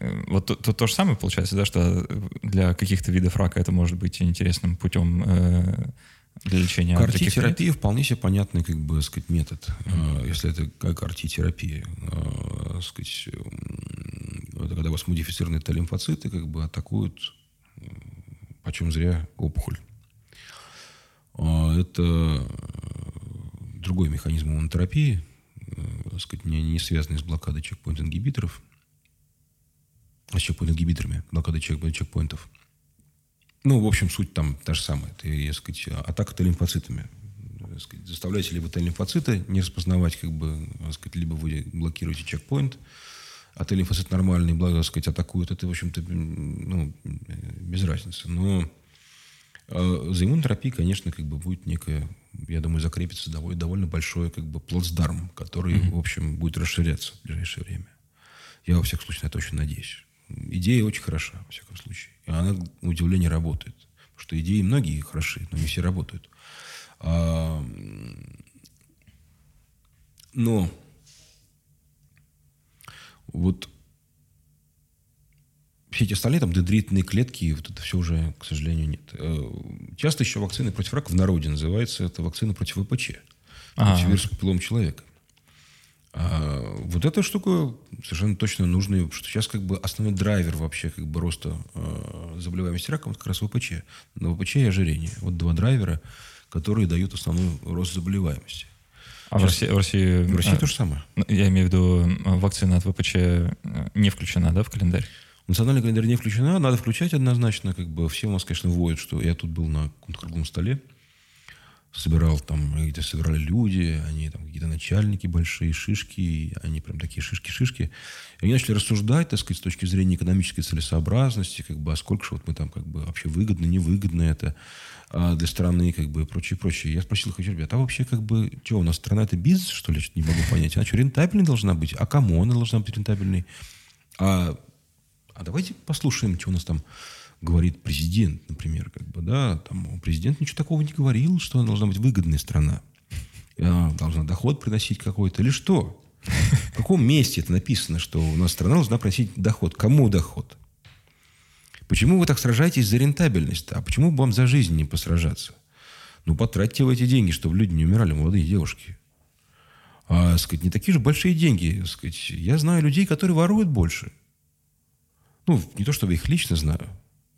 S1: э вот то, то, то же самое получается, да, что для каких-то видов рака это может быть интересным путем э, для лечения.
S2: Картитерапия вполне себе понятный, как бы, сказать, метод, mm-hmm. если это как картитерапия. Э, сказать, когда у вас модифицированные Т-лимфоциты как бы атакуют почем зря опухоль. А, это другой механизм иммунотерапии, так сказать, не, связанный с блокадой чекпоинт-ингибиторов, а с чекпоинт-ингибиторами, блокадой чекпоинтов. Ну, в общем, суть там та же самая. Это, так сказать, атака Т-лимфоцитами. Заставляете ли вы Т-лимфоциты не распознавать, как бы, так сказать, либо вы блокируете чекпоинт, а Т-лимфоцит нормальный, благо, так сказать, атакуют, это, в общем-то, ну, без разницы. Но э, за иммунотерапией, конечно, как бы будет некая, я думаю, закрепится довольно, довольно большой как бы плацдарм, который, mm-hmm. в общем, будет расширяться в ближайшее время. Я, во всяком случае, на это очень надеюсь. Идея очень хороша, во всяком случае. И она, на удивление, работает. Потому что идеи многие хороши, но не все работают. А, но вот все эти остальные, там, дендритные клетки, вот это все уже, к сожалению, нет. Э, часто еще вакцины против рака в народе называется, это вакцина против ВПЧ, против вируса человека. А вот эта штука совершенно точно нужна, потому что сейчас как бы основной драйвер вообще как бы роста э, заболеваемости раком это как раз ВПЧ. На ВПЧ и ожирение. Вот два драйвера, которые дают основной рост заболеваемости.
S1: А в России, в России...
S2: В России а, то же самое.
S1: Я имею в виду, вакцина от ВПЧ э, не включена, да, в календарь?
S2: Национальный календарь не включена, надо включать однозначно. Как бы все у нас, конечно, воют, что я тут был на круглом столе, собирал там, где собирали люди, они там какие-то начальники большие, шишки, они прям такие шишки-шишки. И они начали рассуждать, так сказать, с точки зрения экономической целесообразности, как бы, а сколько же вот мы там как бы вообще выгодно, невыгодно это а, для страны, как бы, и прочее, прочее. Я спросил их, ребят, а вообще, как бы, что, у нас страна это бизнес, что ли? Не могу понять. Она что, рентабельной должна быть? А кому она должна быть рентабельной? А, а давайте послушаем, что у нас там говорит президент, например, как бы, да, там президент ничего такого не говорил, что она должна быть выгодная страна. Она должна доход приносить какой-то, или что? В каком месте это написано, что у нас страна должна приносить доход? Кому доход? Почему вы так сражаетесь за рентабельность? А почему бы вам за жизнь не посражаться? Ну, потратьте вы эти деньги, чтобы люди не умирали, молодые девушки. А, сказать, не такие же большие деньги. Сказать, я знаю людей, которые воруют больше. Ну, не то, чтобы их лично знаю.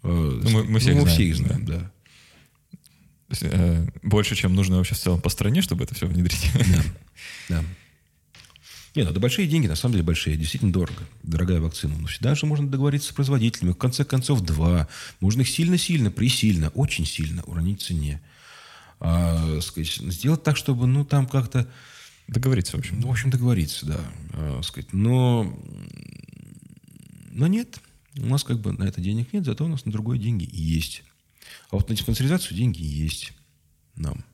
S1: А, ну, мы, мы всех ну, мы знаем. Всех знаем, да. да. Есть, э, больше, чем нужно вообще в целом по стране, чтобы это все внедрить.
S2: Да, да. Не, ну это большие деньги, на самом деле большие, действительно дорого. Дорогая вакцина. Но всегда же можно договориться с производителями. В конце концов, два. Можно их сильно-сильно, присильно, очень сильно уронить в цене. А, сказать, сделать так, чтобы, ну, там как-то...
S1: Договориться, в общем.
S2: Ну, в общем, договориться, да. А, сказать. Но, но нет. У нас как бы на это денег нет, зато у нас на другое деньги есть. А вот на диспансеризацию деньги есть нам.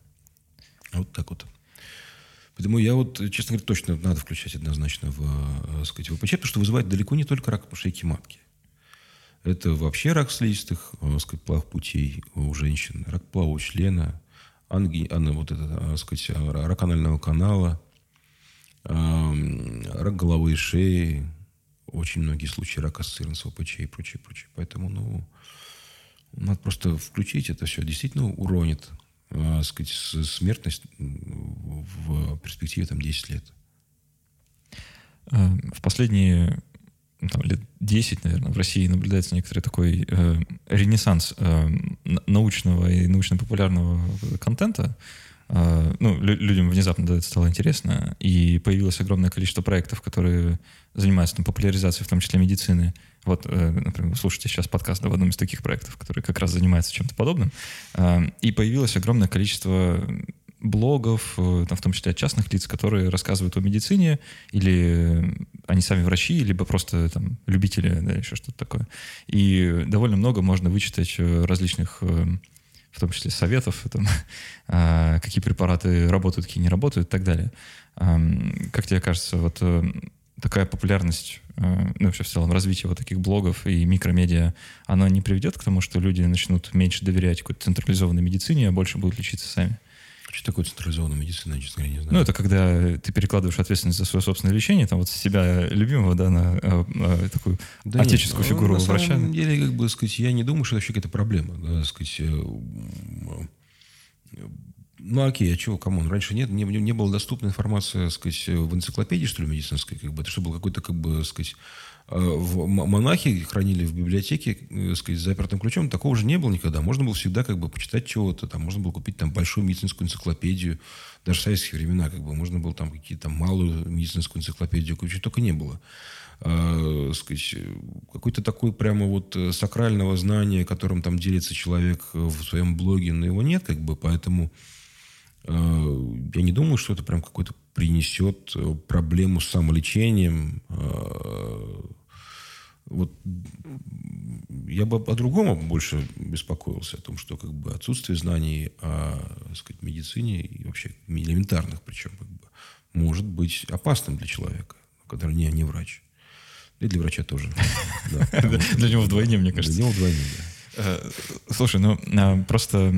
S2: Вот так вот. Поэтому я вот, честно говоря, точно надо включать однозначно в, э, сказать, ВПЧ, потому что вызывает далеко не только рак шейки матки. Это вообще рак слизистых, э, сказать, плав путей у женщин, рак плавого члена, анги, ан, вот это, сказать, рак анального канала, рак головы и шеи, очень многие случаи рака ассоциированы с ВПЧ и прочее, прочее. Поэтому, ну, надо просто включить это все. Действительно уронит э, сказать, смертность в перспективе там, 10 лет.
S1: Э, в последние ну, там, лет 10, наверное, в России наблюдается некоторый такой э, ренессанс э, научного и научно-популярного контента. Э, ну, людям внезапно это стало интересно, и появилось огромное количество проектов, которые занимаются там, популяризацией, в том числе медицины. Вот, э, например, вы слушаете сейчас подкаст в одном из таких проектов, который как раз занимается чем-то подобным. Э, и появилось огромное количество блогов, там, в том числе от частных лиц, которые рассказывают о медицине, или они сами врачи, либо просто там, любители, да, еще что-то такое. И довольно много можно вычитать различных в том числе советов, там, какие препараты работают, какие не работают и так далее. Как тебе кажется, вот такая популярность, э, ну, вообще в целом развитие вот таких блогов и микромедиа, оно не приведет к тому, что люди начнут меньше доверять какой-то централизованной медицине, а больше будут лечиться сами?
S2: Что такое централизованная медицина, честно говоря, не знаю.
S1: Ну, это когда ты перекладываешь ответственность за свое собственное лечение, там вот с себя любимого, да, на а, а, такую да отеческую нет, фигуру
S2: на
S1: врача.
S2: На самом деле, как бы сказать, я не думаю, что это вообще какая-то проблема. Да, сказать, э, ну, окей, а чего, кому? Раньше нет, не, не было доступна информация, сказать, в энциклопедии, что ли, медицинской, как бы. Это что был какой-то, как бы, сказать, э, в монахи хранили в библиотеке, э, сказать, с запертым ключом. Такого же не было никогда. Можно было всегда, как бы, почитать чего-то. Там можно было купить там большую медицинскую энциклопедию. Даже в советские времена, как бы, можно было там какие-то малую медицинскую энциклопедию купить. Только не было. Э, сказать, какой-то такой прямо вот сакрального знания, которым там делится человек в своем блоге, но его нет, как бы, поэтому Э, я не думаю, что это прям какой-то принесет э, проблему с самолечением. Э, вот я бы о другом больше беспокоился, о том, что как бы отсутствие знаний о так сказать, медицине и вообще элементарных, причем как бы, может быть опасным для человека, который не, не врач. И для врача тоже.
S1: Для него вдвойне, мне кажется.
S2: Для него вдвойне, да.
S1: Слушай, ну а, просто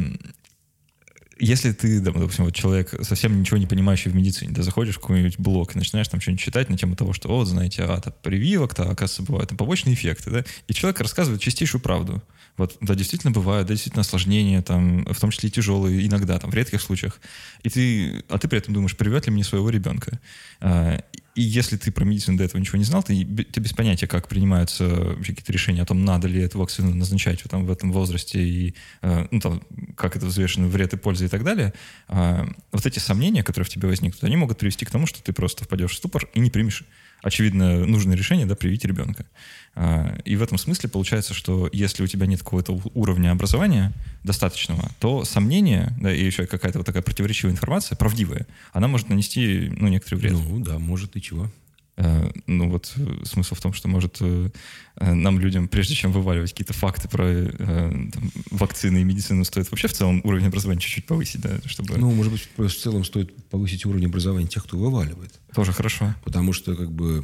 S1: если ты, допустим, вот человек совсем ничего не понимающий в медицине, ты заходишь в какой-нибудь блог и начинаешь там что-нибудь читать на тему того, что, вот, знаете, а, там прививок-то, оказывается, бывают там побочные эффекты, да, и человек рассказывает чистейшую правду. Вот, да, действительно бывают, да, действительно осложнения, там, в том числе и тяжелые, иногда, там, в редких случаях. И ты, а ты при этом думаешь, привет ли мне своего ребенка? А, и если ты про медицину до этого ничего не знал, ты, ты без понятия, как принимаются какие-то решения о том, надо ли эту вакцину назначать вот, там, в этом возрасте, и э, ну, там, как это взвешено, вред и польза и так далее, э, вот эти сомнения, которые в тебе возникнут, они могут привести к тому, что ты просто впадешь в ступор и не примешь очевидно, нужное решение, да, привить ребенка. А, и в этом смысле получается, что если у тебя нет какого-то уровня образования достаточного, то сомнение, да, и еще какая-то вот такая противоречивая информация, правдивая, она может нанести, ну, некоторый вред.
S2: Ну, да, может и чего.
S1: Э, ну вот э, смысл в том, что может э, нам, людям, прежде чем вываливать какие-то факты про там, вакцины и медицину, стоит вообще в целом уровень образования чуть-чуть повысить, да, чтобы...
S2: Ну, может быть, в целом стоит повысить уровень образования тех, кто вываливает.
S1: Тоже хорошо.
S2: Потому что, как бы,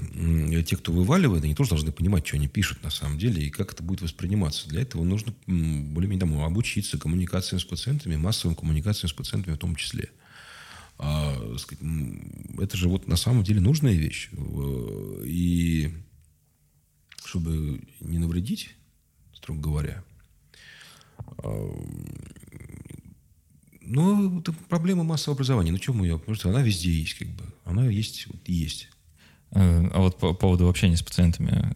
S2: те, кто вываливает, они тоже должны понимать, что они пишут на самом деле, и как это будет восприниматься. Для этого нужно более-менее обучиться коммуникациям с пациентами, массовым коммуникациям с пациентами в том числе. А, сказать, это же вот на самом деле нужная вещь. И чтобы не навредить, строго говоря, а, ну, это проблема массового образования. Ну, чему ее? Потому что она везде есть, как бы. Она есть, вот, есть.
S1: Э, а вот по поводу общения с пациентами.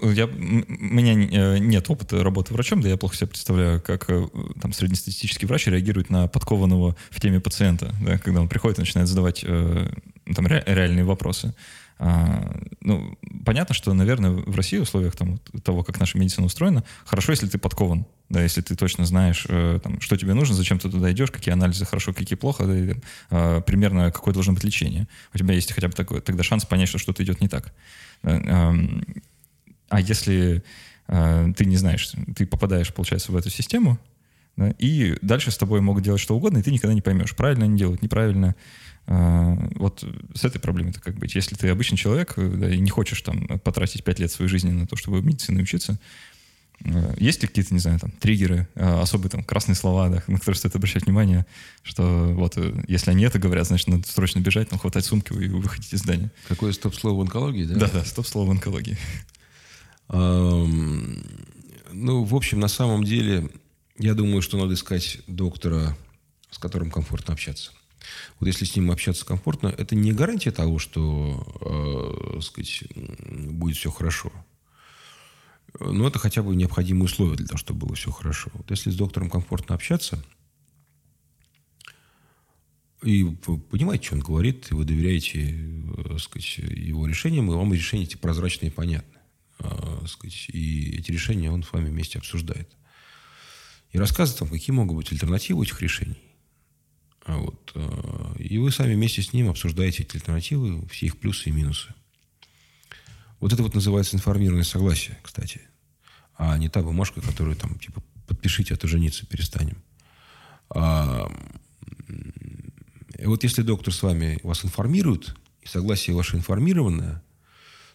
S1: Ну, я, у меня э, нет опыта работы врачом, да я плохо себе представляю, как э, там среднестатистический врач реагирует на подкованного в теме пациента, да, когда он приходит и начинает задавать э, там ре, реальные вопросы. А, ну, понятно, что, наверное, в России в условиях там, того, как наша медицина устроена, хорошо, если ты подкован, да, если ты точно знаешь, там, что тебе нужно, зачем ты туда идешь, какие анализы хорошо, какие плохо, да, и, э, примерно какое должно быть лечение. У тебя есть хотя бы такой, тогда шанс понять, что что-то идет не так. Э, а если э, ты не знаешь, ты попадаешь, получается, в эту систему, Да? И дальше с тобой могут делать что угодно, и ты никогда не поймешь, правильно они делают, неправильно. А, вот с этой проблемой-то как быть? Если ты обычный человек да, и не хочешь там потратить пять лет своей жизни на то, чтобы медицине учиться, а, есть ли какие-то, не знаю, там, триггеры, а, особые там красные слова, да, на которые стоит обращать внимание, что вот э, если они это говорят, значит, надо срочно бежать, там, хватать сумки и выходить из здания.
S2: Какое стоп-слово в онкологии, да?
S1: Да-да, стоп-слово в онкологии.
S2: Ну, в общем, на самом деле, я думаю, что надо искать доктора, с которым комфортно общаться. Вот если с ним общаться комфортно, это не гарантия того, что, э, сказать, будет все хорошо. Но это хотя бы необходимые условия для того, чтобы было все хорошо. Вот если с доктором комфортно общаться, и понимаете, что он говорит, и вы доверяете э, сказать, его решениям, и вам решения эти прозрачные и понятны. Э, сказать, и эти решения он с вами вместе обсуждает. И рассказывает вам, какие могут быть альтернативы этих решений. А вот, э, и вы сами вместе с ним обсуждаете эти альтернативы, все их плюсы и минусы. Вот это вот называется информированное согласие, кстати. А не та бумажка, которую там, типа, подпишите, а то жениться перестанем. А, и вот если доктор с вами вас информирует, и согласие ваше информированное,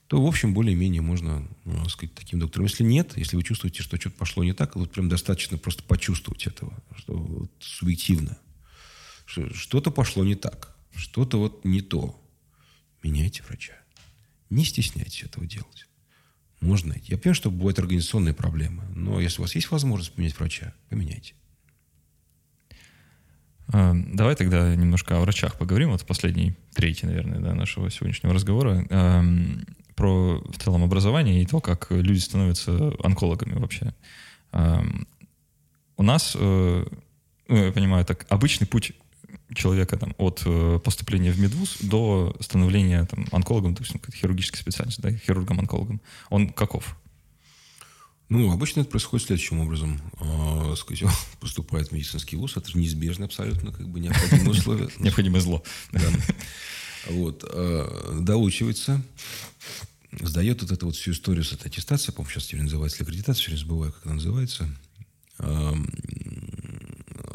S2: то, в общем, более-менее можно, ну, сказать, таким доктором. Если нет, если вы чувствуете, что что-то пошло не так, вот прям достаточно просто почувствовать этого, что вот субъективно, что что-то пошло не так, что-то вот не то. Меняйте врача. Не стесняйтесь этого делать. Можно. Я понимаю, что бывают организационные проблемы, но если у вас есть возможность поменять врача, поменяйте.
S1: А, давай тогда немножко о врачах поговорим. Вот последний, третий, наверное, да, нашего сегодняшнего разговора про в целом образование и то, как люди становятся онкологами вообще. У нас, э, ну, я понимаю, так обычный путь человека там, от э, поступления в медвуз до становления там, онкологом, то есть хирургической специальности, да, хирургом-онкологом, он каков?
S2: Ну, обычно это происходит следующим образом. Э, сказать, он поступает в медицинский вуз, это неизбежно абсолютно, как бы необходимое условие.
S1: Необходимое зло.
S2: Вот. Э, доучивается, сдает вот эту вот всю историю с этой аттестацией, по-моему, сейчас теперь называется аккредитация, все время забываю, как она называется. Эм,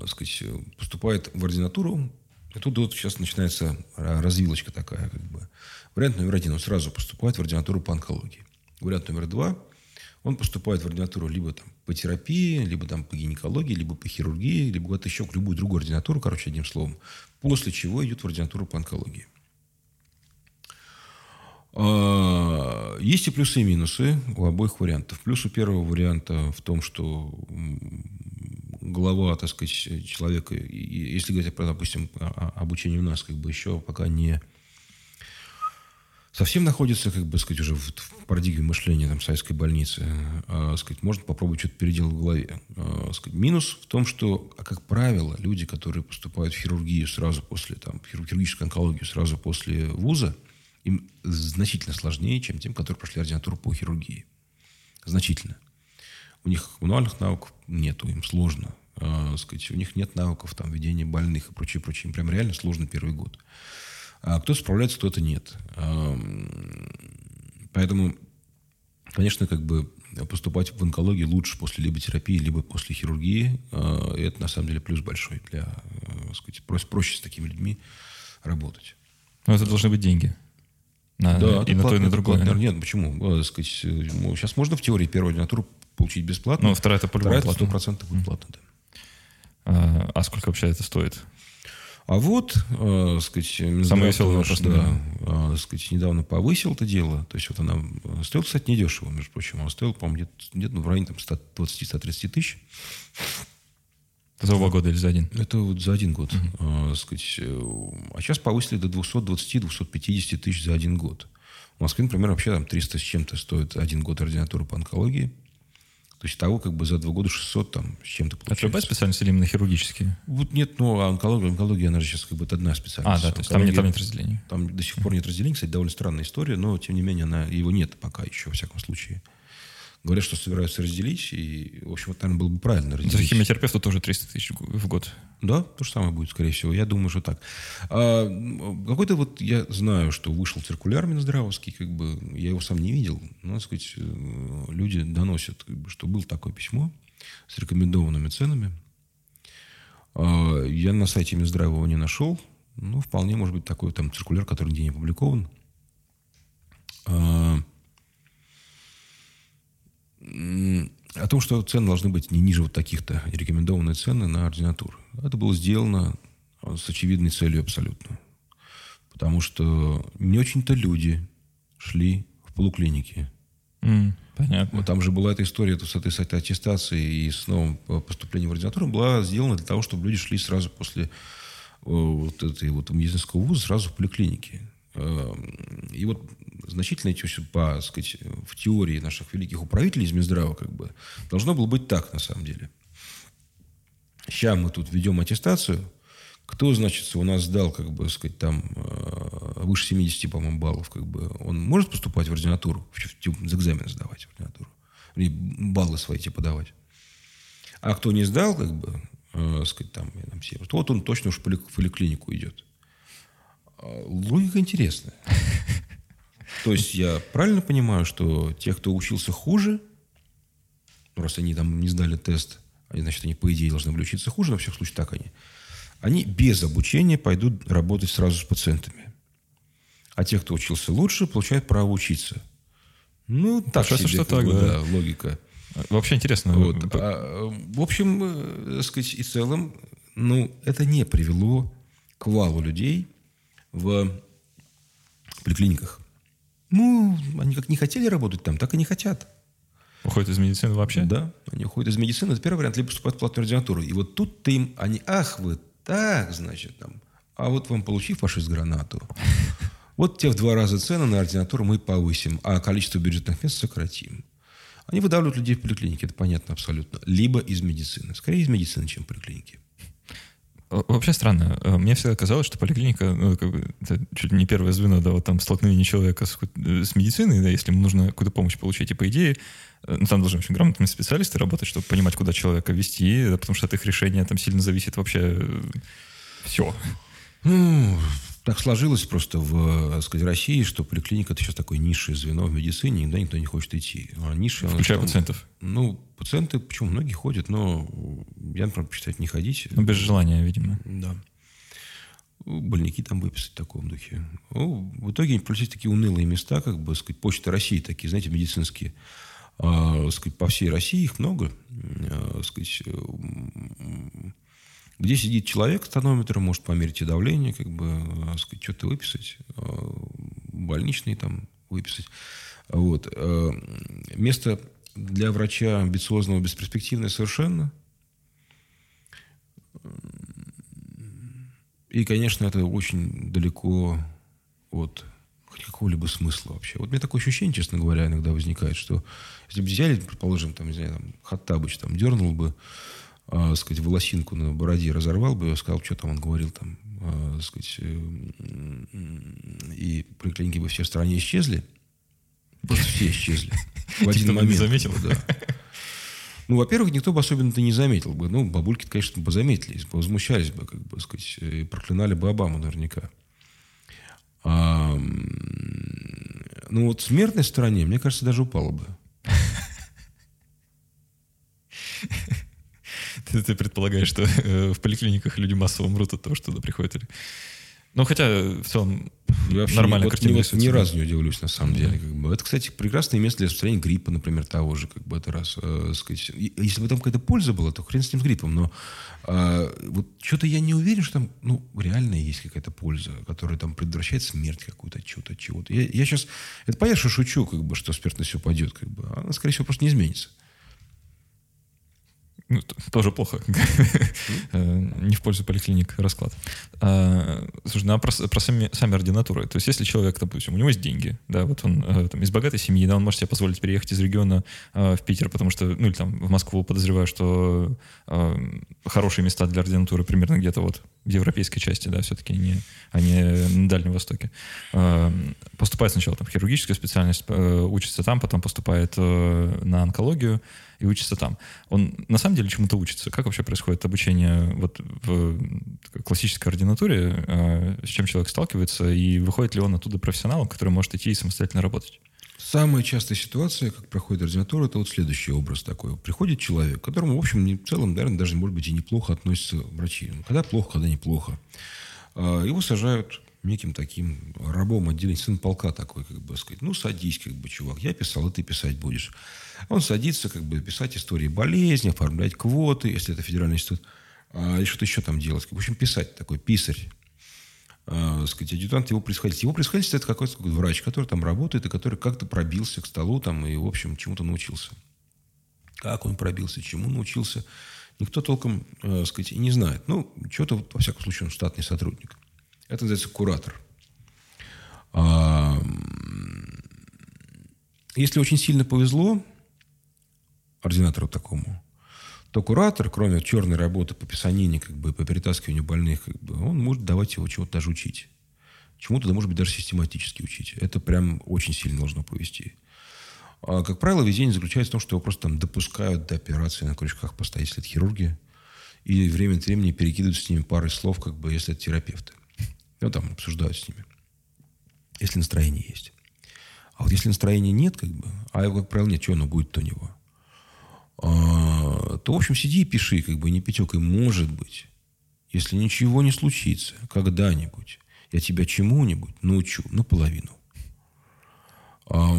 S2: сказать, поступает в ординатуру, и тут вот сейчас начинается развилочка такая, как бы. Вариант номер один, он сразу поступает в ординатуру по онкологии. Вариант номер два, он поступает в ординатуру либо там по терапии, либо там по гинекологии, либо по хирургии, либо куда-то еще, в любую другую ординатуру, короче, одним словом. После чего идет в ординатуру по онкологии. А, есть и плюсы, и минусы у обоих вариантов. Плюс у первого варианта в том, что голова, так сказать, человека, если говорить про, допустим, обучение у нас, как бы еще пока не совсем находится, как бы сказать, уже в, парадигме мышления там, советской больницы, а, сказать, можно попробовать что-то переделать в голове. А, сказать, минус в том, что, а как правило, люди, которые поступают в хирургию сразу после, там, в хирургическую онкологию сразу после вуза, им значительно сложнее, чем тем, которые прошли ординатуру по хирургии. Значительно. У них мануальных навыков нету, им сложно. Э, сказать, у них нет навыков там, ведения больных и прочее, прочее. Им прям реально сложно первый год. А кто справляется, кто-то нет. Э, поэтому, конечно, как бы поступать в онкологию лучше после либо терапии, либо после хирургии. Э, это, на самом деле, плюс большой для, э, сказать, проще с такими людьми работать.
S1: Но это должны быть деньги. На, да, и на то, и на другое.
S2: Платно. Нет, почему? Э, сказать, сейчас можно в теории первую ординатуру получить бесплатно.
S1: Ну, вторая это по-любому
S2: Вторая это 100% будет платно, да.
S1: А, а сколько вообще это стоит?
S2: А вот, э, сказать,
S1: Самое веселое
S2: вопрос, да, э, сказать, недавно повысил это дело. То есть вот она э, стоила, кстати, недешево, между прочим. Она стоила, по-моему, где-то, где в районе там, 120-130 тысяч.
S1: За два года или за один?
S2: Это вот за один год. Uh-huh. А, сказать, а сейчас повысили до 220-250 тысяч за один год. В Москве, например, вообще там 300 с чем-то стоит один год ординатуры по онкологии. То есть того как бы за два года 600 там с чем-то
S1: получается. Это любая специальность или именно хирургические?
S2: Вот нет, ну, а онкология, онкология, она же сейчас как бы одна специальность.
S1: А, да, то есть там нет, там нет разделения.
S2: Там до сих пор нет разделения, кстати, довольно странная история, но, тем не менее, она, его нет пока еще, во всяком случае. Говорят, что собираются разделить, и, в общем, это, наверное, было бы правильно разделить.
S1: За химиотерапевта тоже 300 тысяч в год.
S2: Да, то же самое будет, скорее всего. Я думаю, что так. А, какой-то вот, я знаю, что вышел циркуляр Минздравовский, как бы, я его сам не видел, но, так сказать, э, люди доносят, как бы, что было такое письмо с рекомендованными ценами. А, я на сайте Минздрава его не нашел. Ну, вполне может быть такой там циркуляр, который нигде не опубликован. А, о том, что цены должны быть не ниже вот таких-то рекомендованные цены на ординатуру. Это было сделано с очевидной целью абсолютно. Потому что не очень-то люди шли в полуклиники.
S1: Mm, понятно.
S2: Вот там же была эта история с этой, с этой аттестацией и с новым поступлением в ординатуру была сделана для того, чтобы люди шли сразу после вот этой вот медицинского вуза сразу в поликлинике. Эм, и вот значительно, по, сказать, в теории наших великих управителей из Минздрава, как бы, должно было быть так, на самом деле. Сейчас мы тут ведем аттестацию. Кто, значит, у нас сдал, как бы, сказать, там, э, выше 70, по-моему, баллов, как бы, он может поступать в ординатуру, в экзамен сдавать в ординатуру, или баллы свои типа давать. А кто не сдал, как бы, э, сказать, там, там все, вот он точно уж в поликлинику идет. А, логика интересная. То есть я правильно понимаю, что те, кто учился хуже, ну, раз они там не сдали тест, они, значит, они, по идее, должны были учиться хуже, но во всех случаях так они, они без обучения пойдут работать сразу с пациентами. А те, кто учился лучше, получают право учиться. Ну, так
S1: Кажется, себе, что так, бы, да.
S2: да, логика.
S1: Вообще интересно.
S2: Вот. А, в общем, э, так сказать, и целом, ну, это не привело к валу людей в поликлиниках. Ну, они как не хотели работать там, так и не хотят.
S1: Уходят из медицины вообще?
S2: Да, они уходят из медицины. Это первый вариант, либо поступают в платную ординатуру. И вот тут ты им, они, ах вы, так, значит, там, а вот вам получив фашист гранату, вот те в два раза цены на ординатуру мы повысим, а количество бюджетных мест сократим. Они выдавливают людей в поликлинике, это понятно абсолютно. Либо из медицины. Скорее из медицины, чем в поликлинике.
S1: Вообще странно. Э, мне всегда казалось, что поликлиника, ну, как бы, это чуть ли не первое звено, да, вот там столкновение человека с, э, с медициной, да, если ему нужно какую-то помощь получить. И по идее, э, ну, там должны очень грамотные специалисты работать, чтобы понимать, куда человека вести, да, потому что от их решения там сильно зависит вообще все.
S2: Ну, так сложилось просто в так сказать, России, что поликлиника это сейчас такое низшее звено в медицине, никуда никто не хочет идти.
S1: А низшее, Включая там, пациентов?
S2: Ну, пациенты, почему многие ходят, но я, например, предпочитаю не ходить.
S1: Ну, без желания, видимо.
S2: Да. Больники там выписать в таком духе. Ну, в итоге получились такие унылые места, как бы, сказать, почта России такие, знаете, медицинские. А, сказать, по всей России их много. А, сказать, где сидит человек с тонометром, может померить и давление, как бы, а, сказать, что-то выписать, а, больничный там выписать. Вот. А, место для врача амбициозного, бесперспективное совершенно. И, конечно, это очень далеко от хоть какого-либо смысла вообще. Вот меня такое ощущение, честно говоря, иногда возникает, что если бы взяли, предположим, там, не знаю, там, Хаттабыч там дернул бы э, сказать, волосинку на бороде разорвал бы, я сказал, что там он говорил там, э, сказать, э, и поликлиники бы все в стране исчезли. Просто все исчезли. В один момент.
S1: заметил? Да.
S2: Ну, во-первых, никто бы особенно-то не заметил бы. Ну, бабульки конечно, бы заметили, возмущались бы, как бы сказать, и проклинали бы Обаму наверняка. А, ну, вот в смертной стороне, мне кажется, даже упало бы.
S1: Ты, ты предполагаешь, что э, в поликлиниках люди массово мрут от того, что туда приходят? Или... Ну, хотя в целом я нормально
S2: вот, картина. Вот, ни разу не удивлюсь, на самом деле. Как бы. Это, кстати, прекрасное место для распространения гриппа, например, того же, как бы это раз. Э, сказать. Если бы там какая-то польза была, то хрен с ним с гриппом. Но э, вот что-то я не уверен, что там ну, реально есть какая-то польза, которая там предотвращает смерть какую-то, чего-то, чего-то. Я, я сейчас... Это понятно, что шучу, как бы, что смертность упадет. Как бы. Она, скорее всего, просто не изменится.
S1: Ну, тоже плохо. Э, не в пользу поликлиник расклад. А, слушай, ну а про, про сами, сами ординатуры. То есть, если человек, допустим, у него есть деньги, да, вот он э, из богатой семьи, да, он может себе позволить переехать из региона э, в Питер, потому что, ну, или там в Москву, подозреваю, что хорошие места для ординатуры примерно где-то вот в европейской части, да, все-таки не, а не на Дальнем Востоке. Поступает сначала там в хирургическую специальность, учится там, потом поступает на онкологию, и учится там. Он на самом деле чему-то учится. Как вообще происходит обучение вот в классической ординатуре, э, с чем человек сталкивается, и выходит ли он оттуда профессионалом, который может идти и самостоятельно работать?
S2: Самая частая ситуация, как проходит ординатура, это вот следующий образ такой. Приходит человек, к которому, в общем, в целом, наверное, даже, может быть, и неплохо относятся врачи. Ну, когда плохо, когда неплохо. А, его сажают неким таким рабом отделения, сын полка такой, как бы сказать, ну, садись, как бы, чувак, я писал, и ты писать будешь. Он садится, как бы, писать истории болезни, оформлять квоты, если это федеральный институт, а, и что-то еще там делать. В общем, писать такой писарь. А, сказать, адъютант его происходительства. Его происходительство – это какой-то врач, который там работает и который как-то пробился к столу там и, в общем, чему-то научился. Как он пробился, чему научился, никто толком, э, сказать, не знает. Ну, что-то, во всяком случае, он штатный сотрудник. Это называется куратор. А, если очень сильно повезло ординатору такому, то куратор, кроме черной работы по писанине, как бы, по перетаскиванию больных, как бы, он может давать его чего-то даже учить. Чему-то, да, может быть, даже систематически учить. Это прям очень сильно должно повести. А, как правило, везение заключается в том, что его просто там допускают до операции на крючках постоять, если это хирурги, и время от времени перекидывают с ними парой слов, как бы, если это терапевты. Ну, там обсуждают с ними. Если настроение есть. А вот если настроения нет, как бы, а его, как правило, нет, что оно будет, то него, то, в общем, сиди и пиши, как бы, не пятек. И может быть, если ничего не случится, когда-нибудь, я тебя чему-нибудь научу наполовину. А,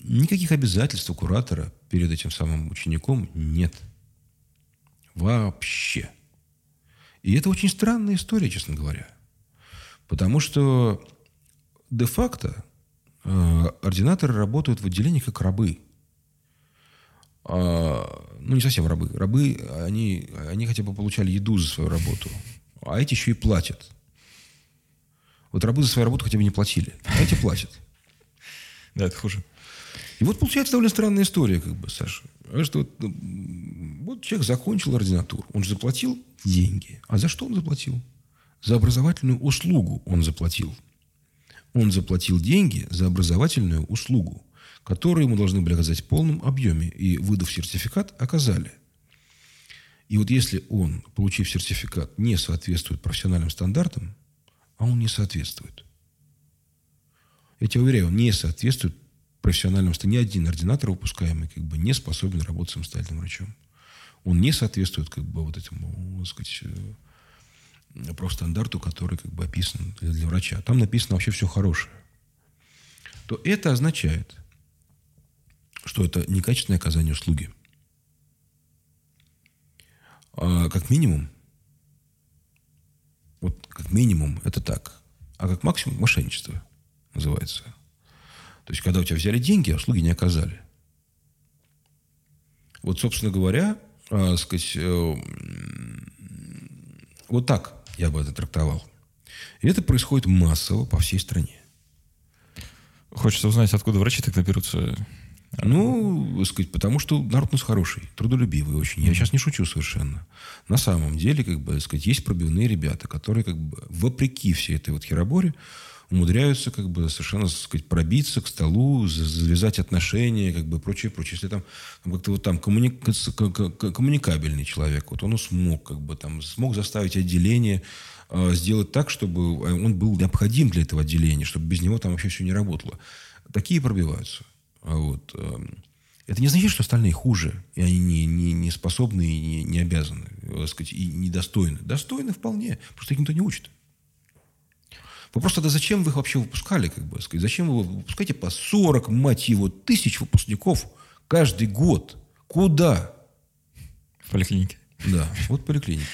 S2: никаких обязательств у куратора перед этим самым учеником нет. Вообще. И это очень странная история, честно говоря. Потому что де-факто э, ординаторы работают в отделении как рабы. А, ну, не совсем рабы. Рабы, они, они хотя бы получали еду за свою работу. А эти еще и платят. Вот рабы за свою работу хотя бы не платили. А эти платят.
S1: Да, это хуже.
S2: И вот получается довольно странная история, как бы, Саша. Что вот, вот человек закончил ординатуру. Он же заплатил деньги. А за что он заплатил? За образовательную услугу он заплатил. Он заплатил деньги за образовательную услугу, которую ему должны были оказать в полном объеме, и, выдав сертификат, оказали. И вот если он, получив сертификат, не соответствует профессиональным стандартам, а он не соответствует. Я тебе уверяю, он не соответствует профессиональным стандартам. Ни один ординатор выпускаемый как бы не способен работать самостоятельным врачом. Он не соответствует как бы вот этому, так сказать, э, профстандарту, который как бы описан для врача. Там написано вообще все хорошее. То это означает, что это некачественное оказание услуги. А как минимум, вот как минимум это так. А как максимум мошенничество называется. То есть, когда у тебя взяли деньги, а услуги не оказали. Вот, собственно говоря, э, сказать, э, вот так я бы это трактовал. И это происходит массово по всей стране.
S1: Хочется узнать, откуда врачи тогда берутся.
S2: Ну, сказать, потому что народ у нас хороший, трудолюбивый очень. Я сейчас не шучу совершенно. На самом деле, как бы, сказать, есть пробивные ребята, которые, как бы, вопреки всей этой вот хероборе, умудряются как бы совершенно, так сказать, пробиться к столу, завязать отношения, как бы прочее, прочее. Если там, как-то вот там коммуни... коммуникабельный человек, вот он смог как бы там, смог заставить отделение э, сделать так, чтобы он был необходим для этого отделения, чтобы без него там вообще все не работало. Такие пробиваются. А вот. Э, это не значит, что остальные хуже, и они не, не, не способны и не, не обязаны, так сказать, и недостойны. Достойны вполне, просто их никто не учит. Вопрос тогда, зачем вы их вообще выпускали, как бы сказать? Зачем вы выпускаете по 40, мать его, тысяч выпускников каждый год? Куда?
S1: В поликлинике.
S2: Да, вот поликлиники.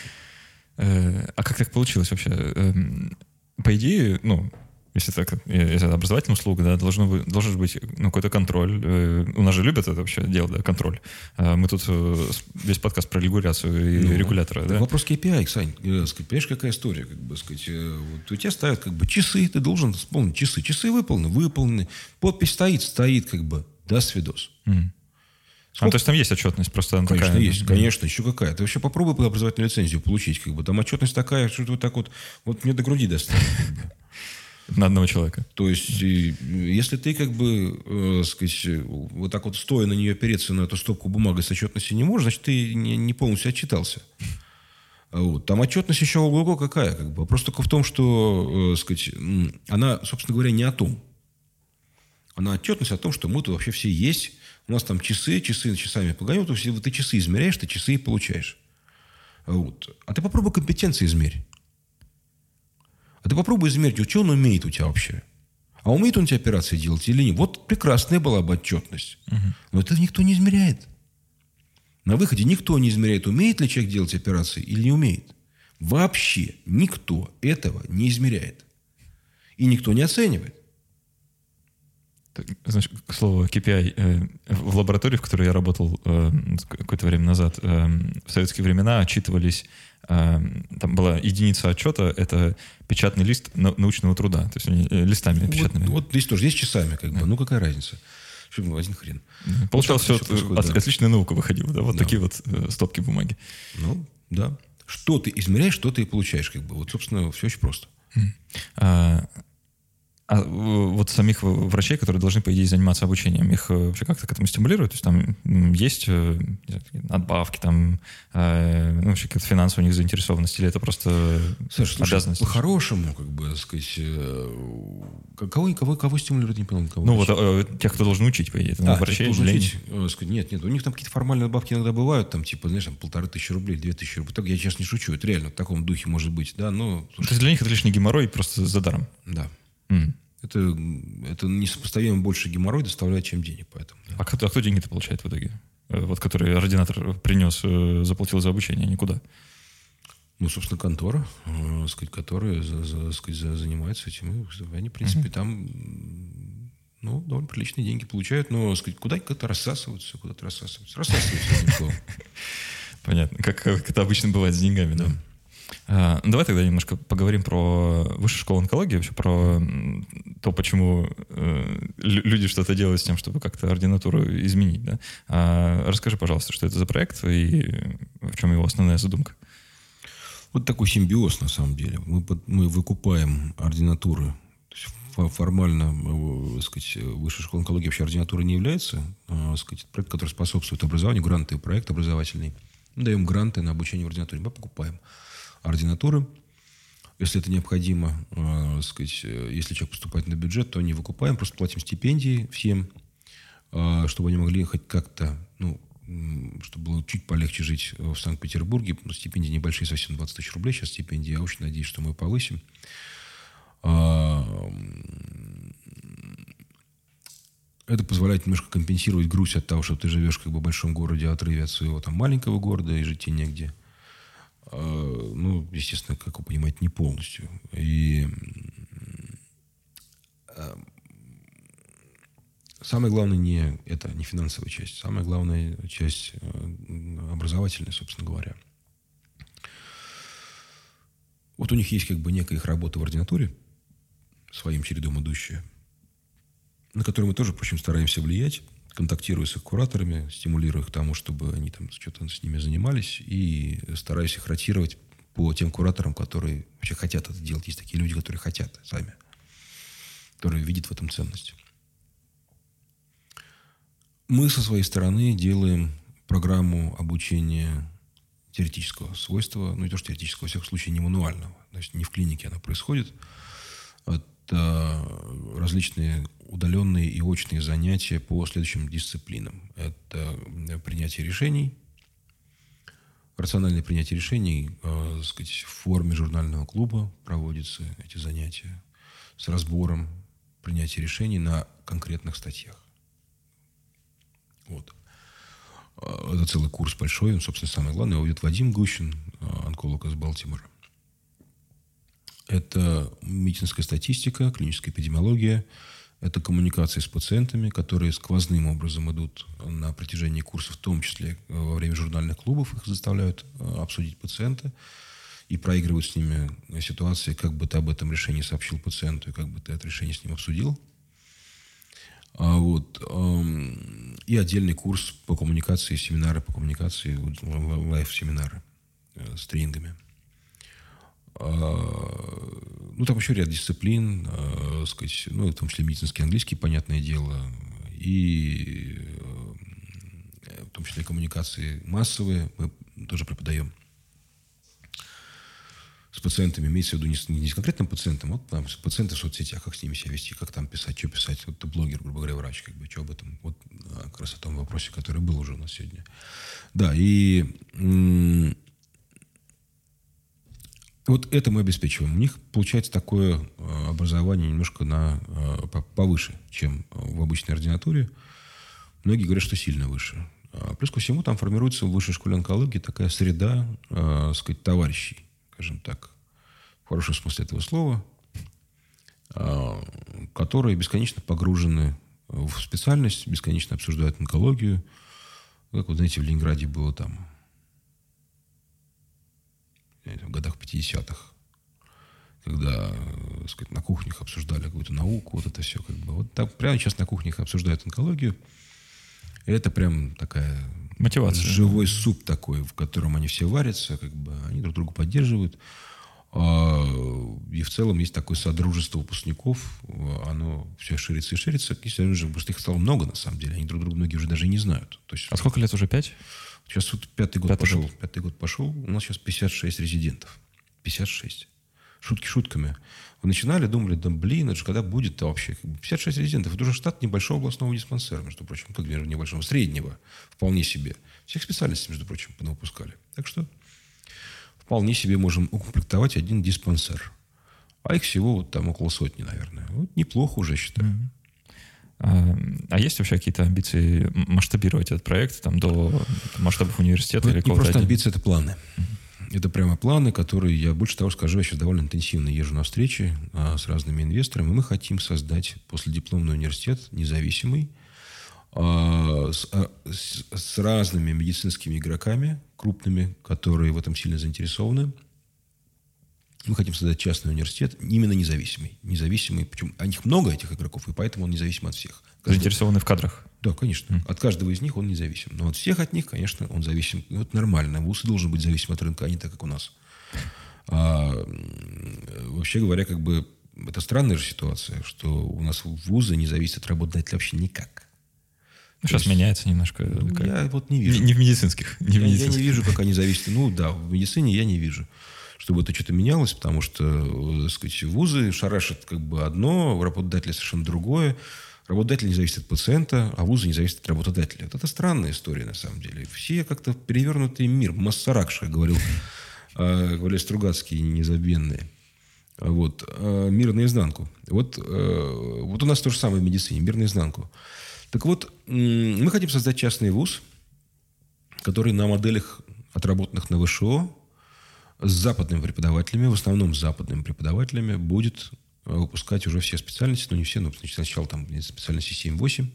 S1: Э, а как так получилось вообще? Эм, по идее, ну, если так, если это образовательная услуга, да, должно быть, должен быть ну, какой-то контроль. Э, у нас же любят это вообще дело, да, контроль. А мы тут э, весь подкаст про регуляцию и ну, регулятора, да?
S2: Вопрос KPI, Сань. Э, понимаешь, какая история, как бы сказать. Вот у тебя ставят как бы часы, ты должен вспомнить часы. Часы выполнены, выполнены. Подпись стоит, стоит, как бы. Да, свидос. Mm.
S1: А, то есть там есть отчетность просто
S2: она Конечно, такая, есть. Да? Конечно, еще какая. Ты вообще попробуй образовательную лицензию получить. Как бы. Там отчетность такая, что вот так вот, вот мне до груди достанет.
S1: На одного человека.
S2: То есть, если ты как бы, э, сказать, вот так вот стоя на нее опереться на эту стопку бумаги с отчетностью не можешь, значит, ты не, не полностью отчитался. Вот. Там отчетность еще ого какая. Как бы. Вопрос только в том, что, э, сказать, она, собственно говоря, не о том. а на отчетность о том, что мы тут вообще все есть. У нас там часы, часы часами погоняют. То есть ты часы измеряешь, ты часы и получаешь. Вот. А ты попробуй компетенции измерь. А ты попробуй измерить, что он умеет у тебя вообще. А умеет он эти операции делать или нет? Вот прекрасная была бы отчетность. Угу. Но это никто не измеряет. На выходе никто не измеряет, умеет ли человек делать операции или не умеет. Вообще никто этого не измеряет. И никто не оценивает.
S1: Значит, к слову, KPI э, в лаборатории, в которой я работал э, какое-то время назад, э, в советские времена отчитывались, там была единица отчета, это печатный лист научного труда, то есть э, листами печатными.
S2: Вот, вот здесь тоже, здесь часами, как бы, ну какая разница. Один хрен.
S1: Получалось, все, все от, да. отличная наука выходила, да, вот да. такие вот э, стопки бумаги.
S2: Ну, да. Что ты измеряешь, что ты получаешь, как бы. Вот, собственно, все очень просто.
S1: А, а вот самих врачей, которые должны, по идее, заниматься обучением, их э, вообще как-то к этому стимулируют? То есть там есть э, надбавки, там э, ну, вообще какая-то финансовая у них заинтересованность, или это просто
S2: слушай, обязанность? По-хорошему, как бы, так сказать, кого, кого, кого стимулируют, не понял, кого?
S1: Ну вот тех, кто должен учить, по идее. Это,
S2: а, врачей, учить, сказать, нет, нет, у них там какие-то формальные надбавки иногда бывают, там, типа, знаешь, там, полторы тысячи рублей, две тысячи рублей. Так я сейчас не шучу, это реально в таком духе может быть, да, но...
S1: Слушай, То есть для них это лишний геморрой просто за даром?
S2: Да. Mm. Это, это несопоставимо больше геморрой доставляет, чем денег. Поэтому,
S1: да. а, кто, а кто деньги-то получает в итоге? Э, вот который ординатор принес, э, заплатил за обучение, никуда?
S2: Ну, собственно, контора, э, сказать, которая за, за, сказать, за, занимается этим. Они, в принципе, mm-hmm. там ну, довольно приличные деньги получают, но сказать, куда как-то рассасываются, куда-то рассасываются. Рассасываются, одним словом.
S1: Понятно. Как, как это обычно бывает с деньгами, да? да. А, ну, давай тогда немножко поговорим про высшую школу онкологии, вообще про то, почему э, люди что-то делают с тем, чтобы как-то ординатуру изменить. Да? А, расскажи, пожалуйста, что это за проект и в чем его основная задумка.
S2: Вот такой симбиоз, на самом деле. Мы, мы выкупаем ординатуры. формально, э, сказать, высшая школа онкологии вообще ординатурой не является. А, сказать, проект, который способствует образованию, гранты, проект образовательный. Мы даем гранты на обучение в ординатуре. Мы покупаем ординатуры. Если это необходимо, э, сказать, э, если человек поступает на бюджет, то не выкупаем, просто платим стипендии всем, э, чтобы они могли хоть как-то, ну, чтобы было чуть полегче жить в Санкт-Петербурге. Ну, стипендии небольшие, совсем 20 тысяч рублей сейчас стипендии. Я очень надеюсь, что мы повысим. А, это позволяет немножко компенсировать грусть от того, что ты живешь как бы в большом городе, отрыве от своего там маленького города и жить тебе негде. А, ну, естественно, как вы понимаете, не полностью. И а, самое главное не это, не финансовая часть. Самая главная часть э, образовательная, собственно говоря. Вот у них есть как бы некая их работа в ординатуре, своим чередом идущая, на которую мы тоже, впрочем, стараемся влиять контактирую с их кураторами, стимулирую их к тому, чтобы они там что-то с ними занимались, и стараюсь их ротировать по тем кураторам, которые вообще хотят это делать. Есть такие люди, которые хотят сами, которые видят в этом ценность. Мы со своей стороны делаем программу обучения теоретического свойства, ну не то, что теоретического, во всяком случае, не мануального. То есть не в клинике она происходит. Это различные удаленные и очные занятия по следующим дисциплинам. Это принятие решений, рациональное принятие решений, э, сказать, в форме журнального клуба проводятся эти занятия с разбором принятия решений на конкретных статьях. Вот. Э, это целый курс большой, он, собственно, самое главное. Его ведет Вадим Гущин, э, онколог из Балтимора. Это медицинская статистика, клиническая эпидемиология – это коммуникации с пациентами, которые сквозным образом идут на протяжении курса, в том числе э, во время журнальных клубов. Их заставляют э, обсудить пациента и проигрывают с ними ситуации, как бы ты об этом решении сообщил пациенту и как бы ты это решение с ним обсудил. А вот, эм, и отдельный курс по коммуникации, семинары по коммуникации, лайв-семинары э, с тренингами. Ну, там еще ряд дисциплин, э, сказать, ну, в том числе медицинский английский, понятное дело, и э, в том числе коммуникации массовые мы тоже преподаем с пациентами, имеется в виду не с, не с конкретным пациентом, вот там, с пациенты в соцсетях, как с ними себя вести, как там писать, что писать, вот ты блогер, грубо говоря, врач, как бы, что об этом? Вот как раз о том вопросе, который был уже у нас сегодня. Да, и вот это мы обеспечиваем. У них получается такое а, образование немножко на, а, повыше, чем в обычной ординатуре. Многие говорят, что сильно выше. Плюс ко всему там формируется в высшей школе онкологии такая среда, э, сказать, товарищей, скажем так, в хорошем смысле этого слова, э, которые бесконечно погружены в специальность, бесконечно обсуждают онкологию. Как вот, знаете, в Ленинграде было там в годах 50-х, когда так сказать, на кухнях обсуждали какую-то науку, вот это все как бы. Вот так прямо сейчас на кухнях обсуждают онкологию. И это прям такая
S1: Мотивация.
S2: Живой суп такой, в котором они все варятся, как бы они друг друга поддерживают. А, и в целом есть такое содружество выпускников. Оно все ширится и ширится. Если уже выпускников стало много, на самом деле. Они друг друга многие уже даже не знают.
S1: То есть, а сколько лет уже? Пять?
S2: Сейчас вот пятый год пятый пошел. Год. Пятый год пошел. У нас сейчас 56 резидентов. 56. Шутки шутками. Вы начинали, думали, да блин, это же когда будет-то вообще? 56 резидентов. Это уже штат небольшого областного диспансера, между прочим. Как небольшого, среднего. Вполне себе. Всех специальностей, между прочим, выпускали. Так что вполне себе можем укомплектовать один диспансер. А их всего вот там около сотни, наверное. Вот неплохо уже, считаю.
S1: Mm-hmm. А, есть вообще какие-то амбиции масштабировать этот проект там, до масштабов университета?
S2: Это или не просто амбиции, это планы. Mm-hmm. Это прямо планы, которые, я больше того скажу, я сейчас довольно интенсивно езжу на встречи а, с разными инвесторами. Мы хотим создать после дипломный университет независимый, а, с, а, с, с разными медицинскими игроками, крупными, которые в этом сильно заинтересованы. Мы хотим создать частный университет, именно независимый. Независимый, причем о них много, этих игроков, и поэтому он независим от всех.
S1: Каждый... Заинтересованы в кадрах?
S2: Да, конечно. Mm. От каждого из них он независим. Но от всех от них, конечно, он зависим. И вот нормально. ВУЗ должен быть зависим от рынка, а не так, как у нас. А, вообще говоря, как бы это странная же ситуация, что у нас вузы не зависят от работодателя вообще никак.
S1: Сейчас есть, меняется немножко.
S2: Ну, как... Я вот не вижу.
S1: Не, не в медицинских. Не
S2: я, в медицинских. я не вижу, как они зависят. Ну да, в медицине я не вижу, чтобы это что-то менялось, потому что, э, так сказать, вузы шарашат как бы одно, работодатели совершенно другое. Работодатель не зависит от пациента, а вузы не зависят от работодателя. Вот это странная история, на самом деле. Все как-то перевернутый мир. Массаракш, как говорил, э, говорили Стругацкие незабвенные. Вот. Э, мир наизнанку. Вот, вот у нас то же самое в медицине. Мир наизнанку. Так вот, мы хотим создать частный вуз, который на моделях, отработанных на ВШО, с западными преподавателями, в основном с западными преподавателями, будет э, выпускать уже все специальности, но не все, но значит, сначала там специальности 7-8,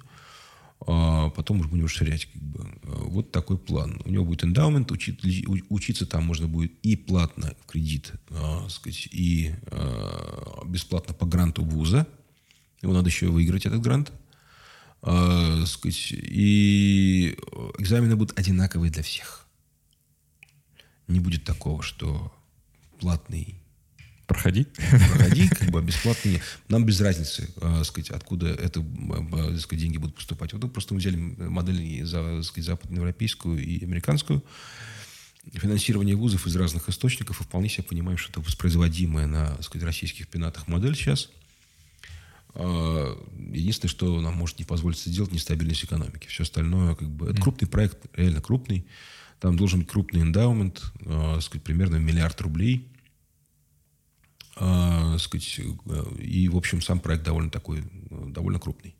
S2: а потом уже будем расширять. Как бы. Вот такой план. У него будет эндаумент, учи, учиться там можно будет и платно в кредит, а, сказать, и а, бесплатно по гранту вуза. Его надо еще выиграть, этот грант. Э, сказать, и экзамены будут одинаковые для всех. Не будет такого, что платный
S1: проходи.
S2: Проходи, как бы бесплатный. Нам без разницы, э, сказать, откуда это, э, сказать, деньги будут поступать. Вот мы просто взяли модель за, сказать, западноевропейскую и американскую. Финансирование вузов из разных источников. И вполне себе понимаем, что это воспроизводимая на сказать, российских пенатах модель сейчас – а, единственное, что нам может не позволить сделать, нестабильность экономики. Все остальное, как бы, это крупный проект, реально крупный. Там должен быть крупный эндаумент, э, сказать, примерно миллиард рублей. Э, сказать, и, в общем, сам проект довольно такой, довольно крупный.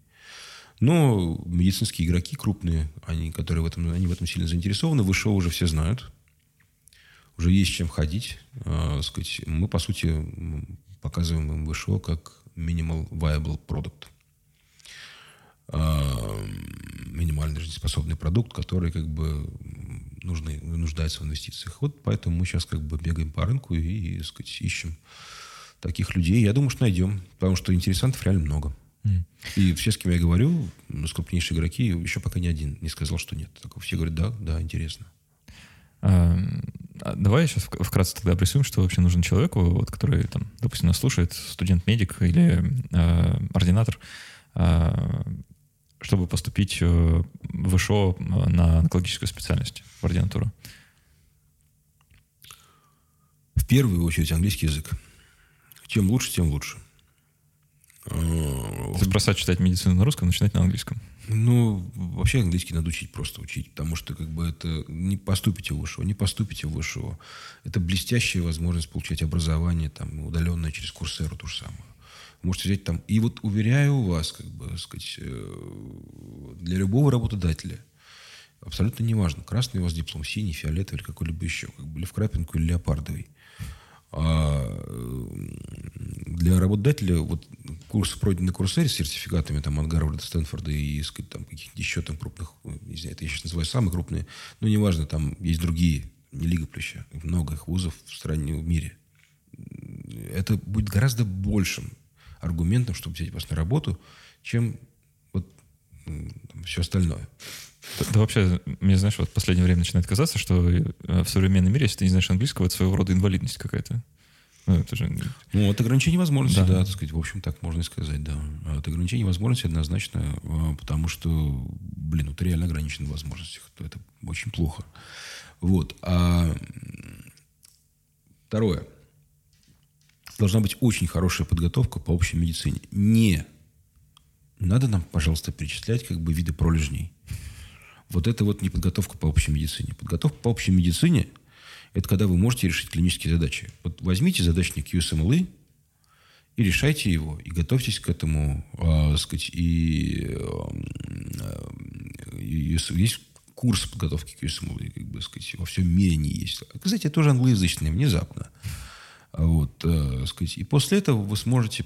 S2: Но медицинские игроки крупные, они, которые в этом, они в этом сильно заинтересованы, выше уже все знают. Уже есть чем ходить. Э, сказать, мы, по сути, показываем им ВШО как minimal viable product. А, минимально жизнеспособный продукт, который как бы нужны, нуждается в инвестициях. Вот поэтому мы сейчас как бы бегаем по рынку и, так сказать, ищем таких людей. Я думаю, что найдем, потому что интересантов реально много. Mm. И все, с кем я говорю, крупнейшие игроки, еще пока ни один не сказал, что нет. Так все говорят, да, да, интересно.
S1: Эм, а давай сейчас вкратце тогда обрисуем, что вообще нужно человеку, вот, который, там, допустим, нас слушает, студент-медик или э, ординатор, э, чтобы поступить э, в ВШО на онкологическую специальность в ординатуру?
S2: В первую очередь английский язык. Чем лучше, тем лучше.
S1: То есть бросать читать медицину на русском, начинать на английском.
S2: Ну, вообще английский надо учить, просто учить, потому что как бы это не поступите в ВШО, не поступите в ВШО. Это блестящая возможность получать образование там удаленное через Курсеру, то же самое. Можете взять там. И вот уверяю вас, как бы, сказать, э, для любого работодателя абсолютно неважно, красный у вас диплом, синий, фиолетовый или какой-либо еще, как бы, или в крапинку, или леопардовый. А для работодателя вот курс пройден на Курсере с сертификатами там, от Гарварда, Стэнфорда и сказать, там, каких-то еще там крупных, не знаю, это я сейчас называю самые крупные, но неважно, там есть другие, не Лига Плюща, много их вузов в стране, в мире. Это будет гораздо большим аргументом, чтобы взять вас на работу, чем вот там, все остальное.
S1: Да, вообще, мне, знаешь, вот в последнее время начинает казаться, что э, в современном мире, если ты не знаешь английского, это своего рода инвалидность какая-то.
S2: Ну, это же... Ну, от ограничения возможностей, да. да, так сказать, в общем, так можно и сказать, да. От ограничения возможностей однозначно, э, потому что, блин, ты реально ограничен в возможностях. То это очень плохо. Вот. А второе. Должна быть очень хорошая подготовка по общей медицине. Не надо нам, пожалуйста, перечислять как бы виды пролежней. Вот это вот не подготовка по общей медицине. Подготовка по общей медицине – это когда вы можете решить клинические задачи. Вот возьмите задачник USMLE и решайте его, и готовьтесь к этому, э, сказать, и, э, и есть курс подготовки к USMLE, как бы сказать, во всем мире не есть. Кстати, тоже англоязычный, внезапно. Вот, э, сказать, и после этого вы сможете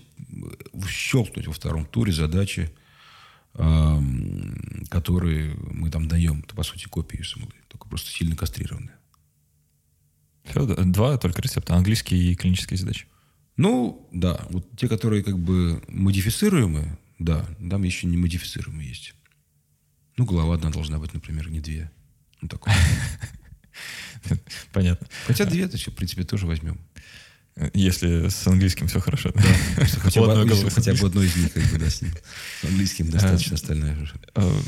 S2: щелкнуть во втором туре задачи, которые мы там даем. Это, по сути, копии USMLE, только просто сильно кастрированные.
S1: Все, два только рецепта. Английские и клинические задачи.
S2: Ну, да. Вот те, которые как бы модифицируемые, да, там еще не модифицируемые есть. Ну, голова одна должна быть, например, не две. Ну, такое.
S1: Понятно.
S2: Хотя две, то, в принципе, тоже возьмем.
S1: Если с английским все хорошо. Да,
S2: хотя, бы, если хотя бы одно из них как бы, да, с, ним. с английским достаточно, а, остальное уже. А,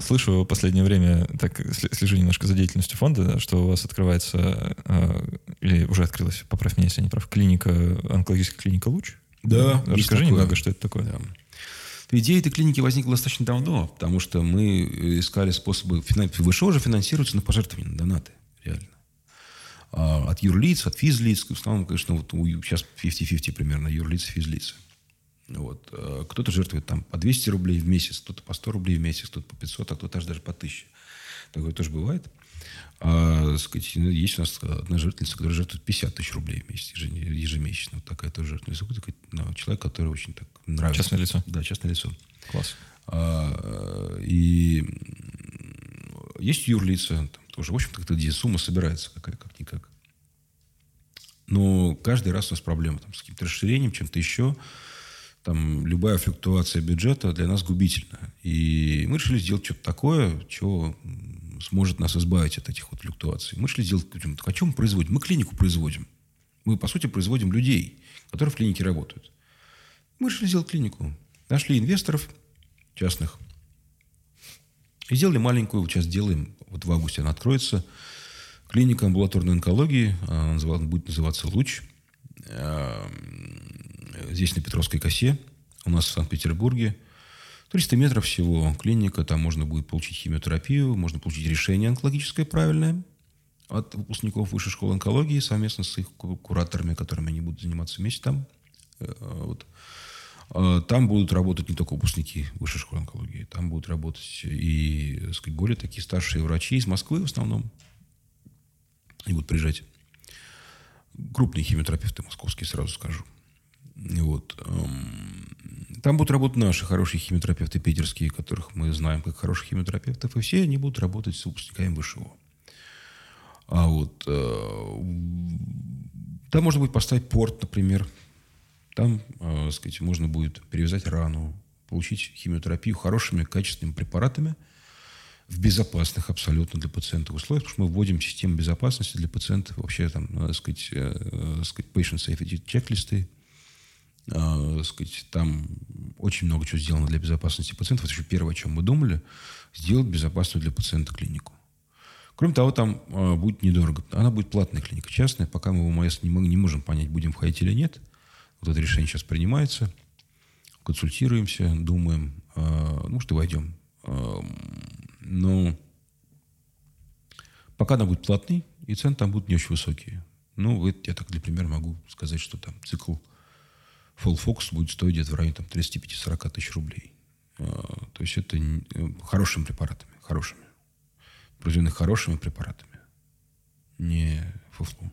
S1: слышу в последнее время, так слежу немножко за деятельностью фонда, что у вас открывается, а, или уже открылась, поправь меня, если я не прав, клиника, онкологическая клиника «Луч».
S2: Да.
S1: Расскажи немного, что это такое. Да.
S2: Идея этой клиники возникла достаточно давно, потому что мы искали способы... ВШО уже финансируется на пожертвования, на донаты, реально. А, от юрлиц, от физлиц. В основном, конечно, вот сейчас 50-50 примерно юрлиц, физлиц. Вот. А, кто-то жертвует там по 200 рублей в месяц, кто-то по 100 рублей в месяц, кто-то по 500, а кто-то даже по 1000. Такое тоже бывает. А, сказать, ну, есть у нас одна жертвительница, которая жертвует 50 тысяч рублей в месяц ежемесячно. Вот такая тоже жертвительница. Такой, ну, человек, который очень так нравится.
S1: Частное лицо.
S2: Да, частное лицо.
S1: Класс.
S2: А, и есть юрлица, там, тоже, в общем-то, где сумма собирается какая, как-никак. Но каждый раз у нас проблема там, с каким-то расширением, чем-то еще. Там любая флюктуация бюджета для нас губительна. И мы решили сделать что-то такое, что сможет нас избавить от этих вот флюктуаций. Мы решили сделать... А что мы производим? Мы клинику производим. Мы, по сути, производим людей, которые в клинике работают. Мы решили сделать клинику. Нашли инвесторов частных. И сделали маленькую, вот сейчас делаем, вот в августе она откроется, клиника амбулаторной онкологии, она будет называться «Луч». Эм, здесь на Петровской косе, у нас в Санкт-Петербурге. 300 метров всего клиника, там можно будет получить химиотерапию, можно получить решение онкологическое правильное от выпускников Высшей школы онкологии совместно с их кураторами, которыми они будут заниматься вместе там. Э, вот. А, там будут работать не только выпускники Высшей школы онкологии, там будут работать и, так сказать, более такие старшие врачи из Москвы в основном. И будут приезжать крупные химиотерапевты московские, сразу скажу. Вот. Там будут работать наши хорошие химиотерапевты питерские, которых мы знаем как хороших химиотерапевтов, и все они будут работать с выпускниками ВШО. А вот э, там можно будет поставить порт, например, там, э, сказать, можно будет перевязать рану, получить химиотерапию хорошими, качественными препаратами в безопасных абсолютно для пациента условиях, потому что мы вводим систему безопасности для пациентов, вообще там, надо сказать, э, э, сказать patient safety чек-листы, э, сказать, там очень много чего сделано для безопасности пациентов. Это еще первое, о чем мы думали, сделать безопасную для пациента клинику. Кроме того, там э, будет недорого. Она будет платная клиника, частная. Пока мы в ОМС не, не можем понять, будем входить или нет. Вот это решение сейчас принимается. консультируемся, думаем, э, может, и войдем. Э, но пока она будет платный, и цены там будут не очень высокие. Ну, это я так для примера могу сказать, что там цикл Full Focus будет стоить где-то в районе там, 35-40 тысяч рублей. А, то есть это э, хорошими препаратами, хорошими. Произведены хорошими препаратами, не фуфлом.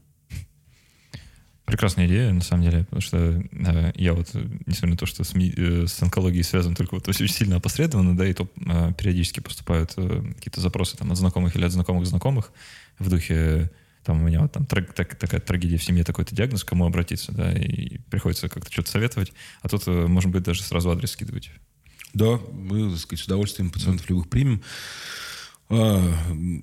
S1: Прекрасная идея, на самом деле, потому что э, я вот, несмотря на то, что с, э, с онкологией связан только вот очень сильно опосредованно, да, и то э, периодически поступают э, какие-то запросы там от знакомых или от знакомых знакомых в духе там у меня вот там траг, так, такая трагедия в семье, такой-то диагноз, кому обратиться, да, и приходится как-то что-то советовать, а тут, э, может быть, даже сразу адрес скидывать.
S2: Да, мы, так сказать, с удовольствием пациентов любых примем. А,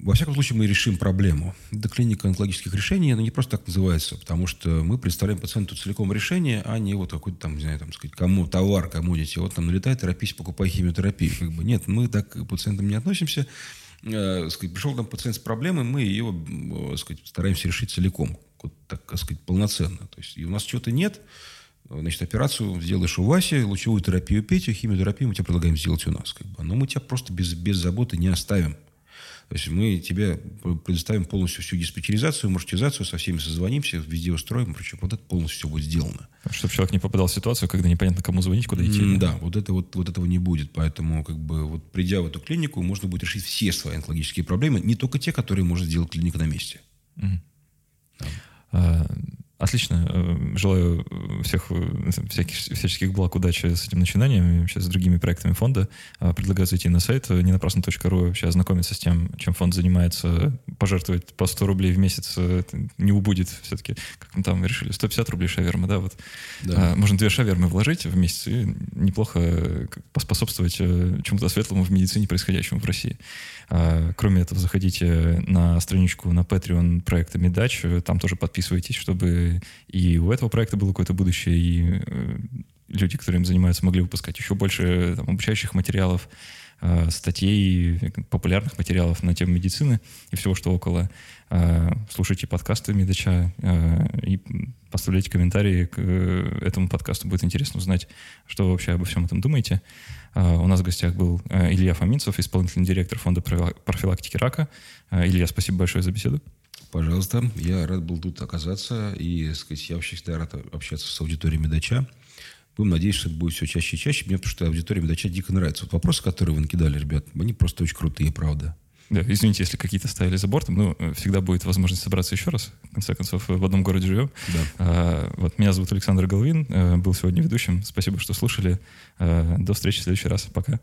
S2: во всяком случае, мы решим проблему. Это клиника онкологических решений, она не просто так называется, потому что мы представляем пациенту целиком решение, а не вот какой-то там, не знаю, там, сказать, кому товар, кому дети, вот там налетай, торопись, покупай химиотерапию. Как бы, нет, мы так к пациентам не относимся. Э, сказать, пришел там пациент с проблемой, мы ее э, сказать, стараемся решить целиком, вот так сказать, полноценно. То есть и у нас чего-то нет, Значит, операцию сделаешь у Васи, лучевую терапию Петю, химиотерапию мы тебе предлагаем сделать у нас. Как бы. Но мы тебя просто без, без заботы не оставим. То есть мы тебе предоставим полностью всю диспетчеризацию, маршрутизацию, со всеми созвонимся, везде устроим, причем вот это полностью все будет сделано.
S1: Чтобы человек не попадал в ситуацию, когда непонятно, кому звонить, куда идти.
S2: Mm, да, вот, это вот, вот этого не будет. Поэтому, как бы, вот придя в эту клинику, можно будет решить все свои онкологические проблемы, не только те, которые может сделать клиника на месте. Mm.
S1: Да. А, Отлично. Э, желаю э, всех э, всяких, всяческих благ, удачи с этим начинанием и вообще с другими проектами фонда. Предлагаю зайти на сайт ненапрасно.ру, вообще ознакомиться с тем, чем фонд занимается. Пожертвовать по 100 рублей в месяц не убудет все-таки. Как мы там решили? 150 рублей шаверма, да? Вот. да. Можно две шавермы вложить в месяц и неплохо поспособствовать чему-то светлому в медицине, происходящему в России. А, кроме этого, заходите на страничку на Patreon проекта Медач, там тоже подписывайтесь, чтобы и у этого проекта было какое-то будущее, и э, люди, которые им занимаются, могли выпускать еще больше там, обучающих материалов, а, статей, популярных материалов на тему медицины и всего, что около. А, слушайте подкасты Медача и поставляйте комментарии к э, этому подкасту. Будет интересно узнать, что вы вообще обо всем этом думаете. А, у нас в гостях был э, Илья Фоминцев, исполнительный директор фонда профилактики рака. А, Илья, спасибо большое за беседу.
S2: Пожалуйста, я рад был тут оказаться, и, сказать, я вообще всегда рад общаться с аудиторией Медача. Будем надеяться, что это будет все чаще и чаще. Мне потому что аудитория Медача дико нравится. Вот вопросы, которые вы накидали, ребят, они просто очень крутые, правда.
S1: Да, извините, если какие-то ставили за бортом, ну, всегда будет возможность собраться еще раз. В конце концов, в одном городе живем. Да. А, вот, меня зовут Александр Головин, э, был сегодня ведущим. Спасибо, что слушали. А, до встречи в следующий раз. Пока.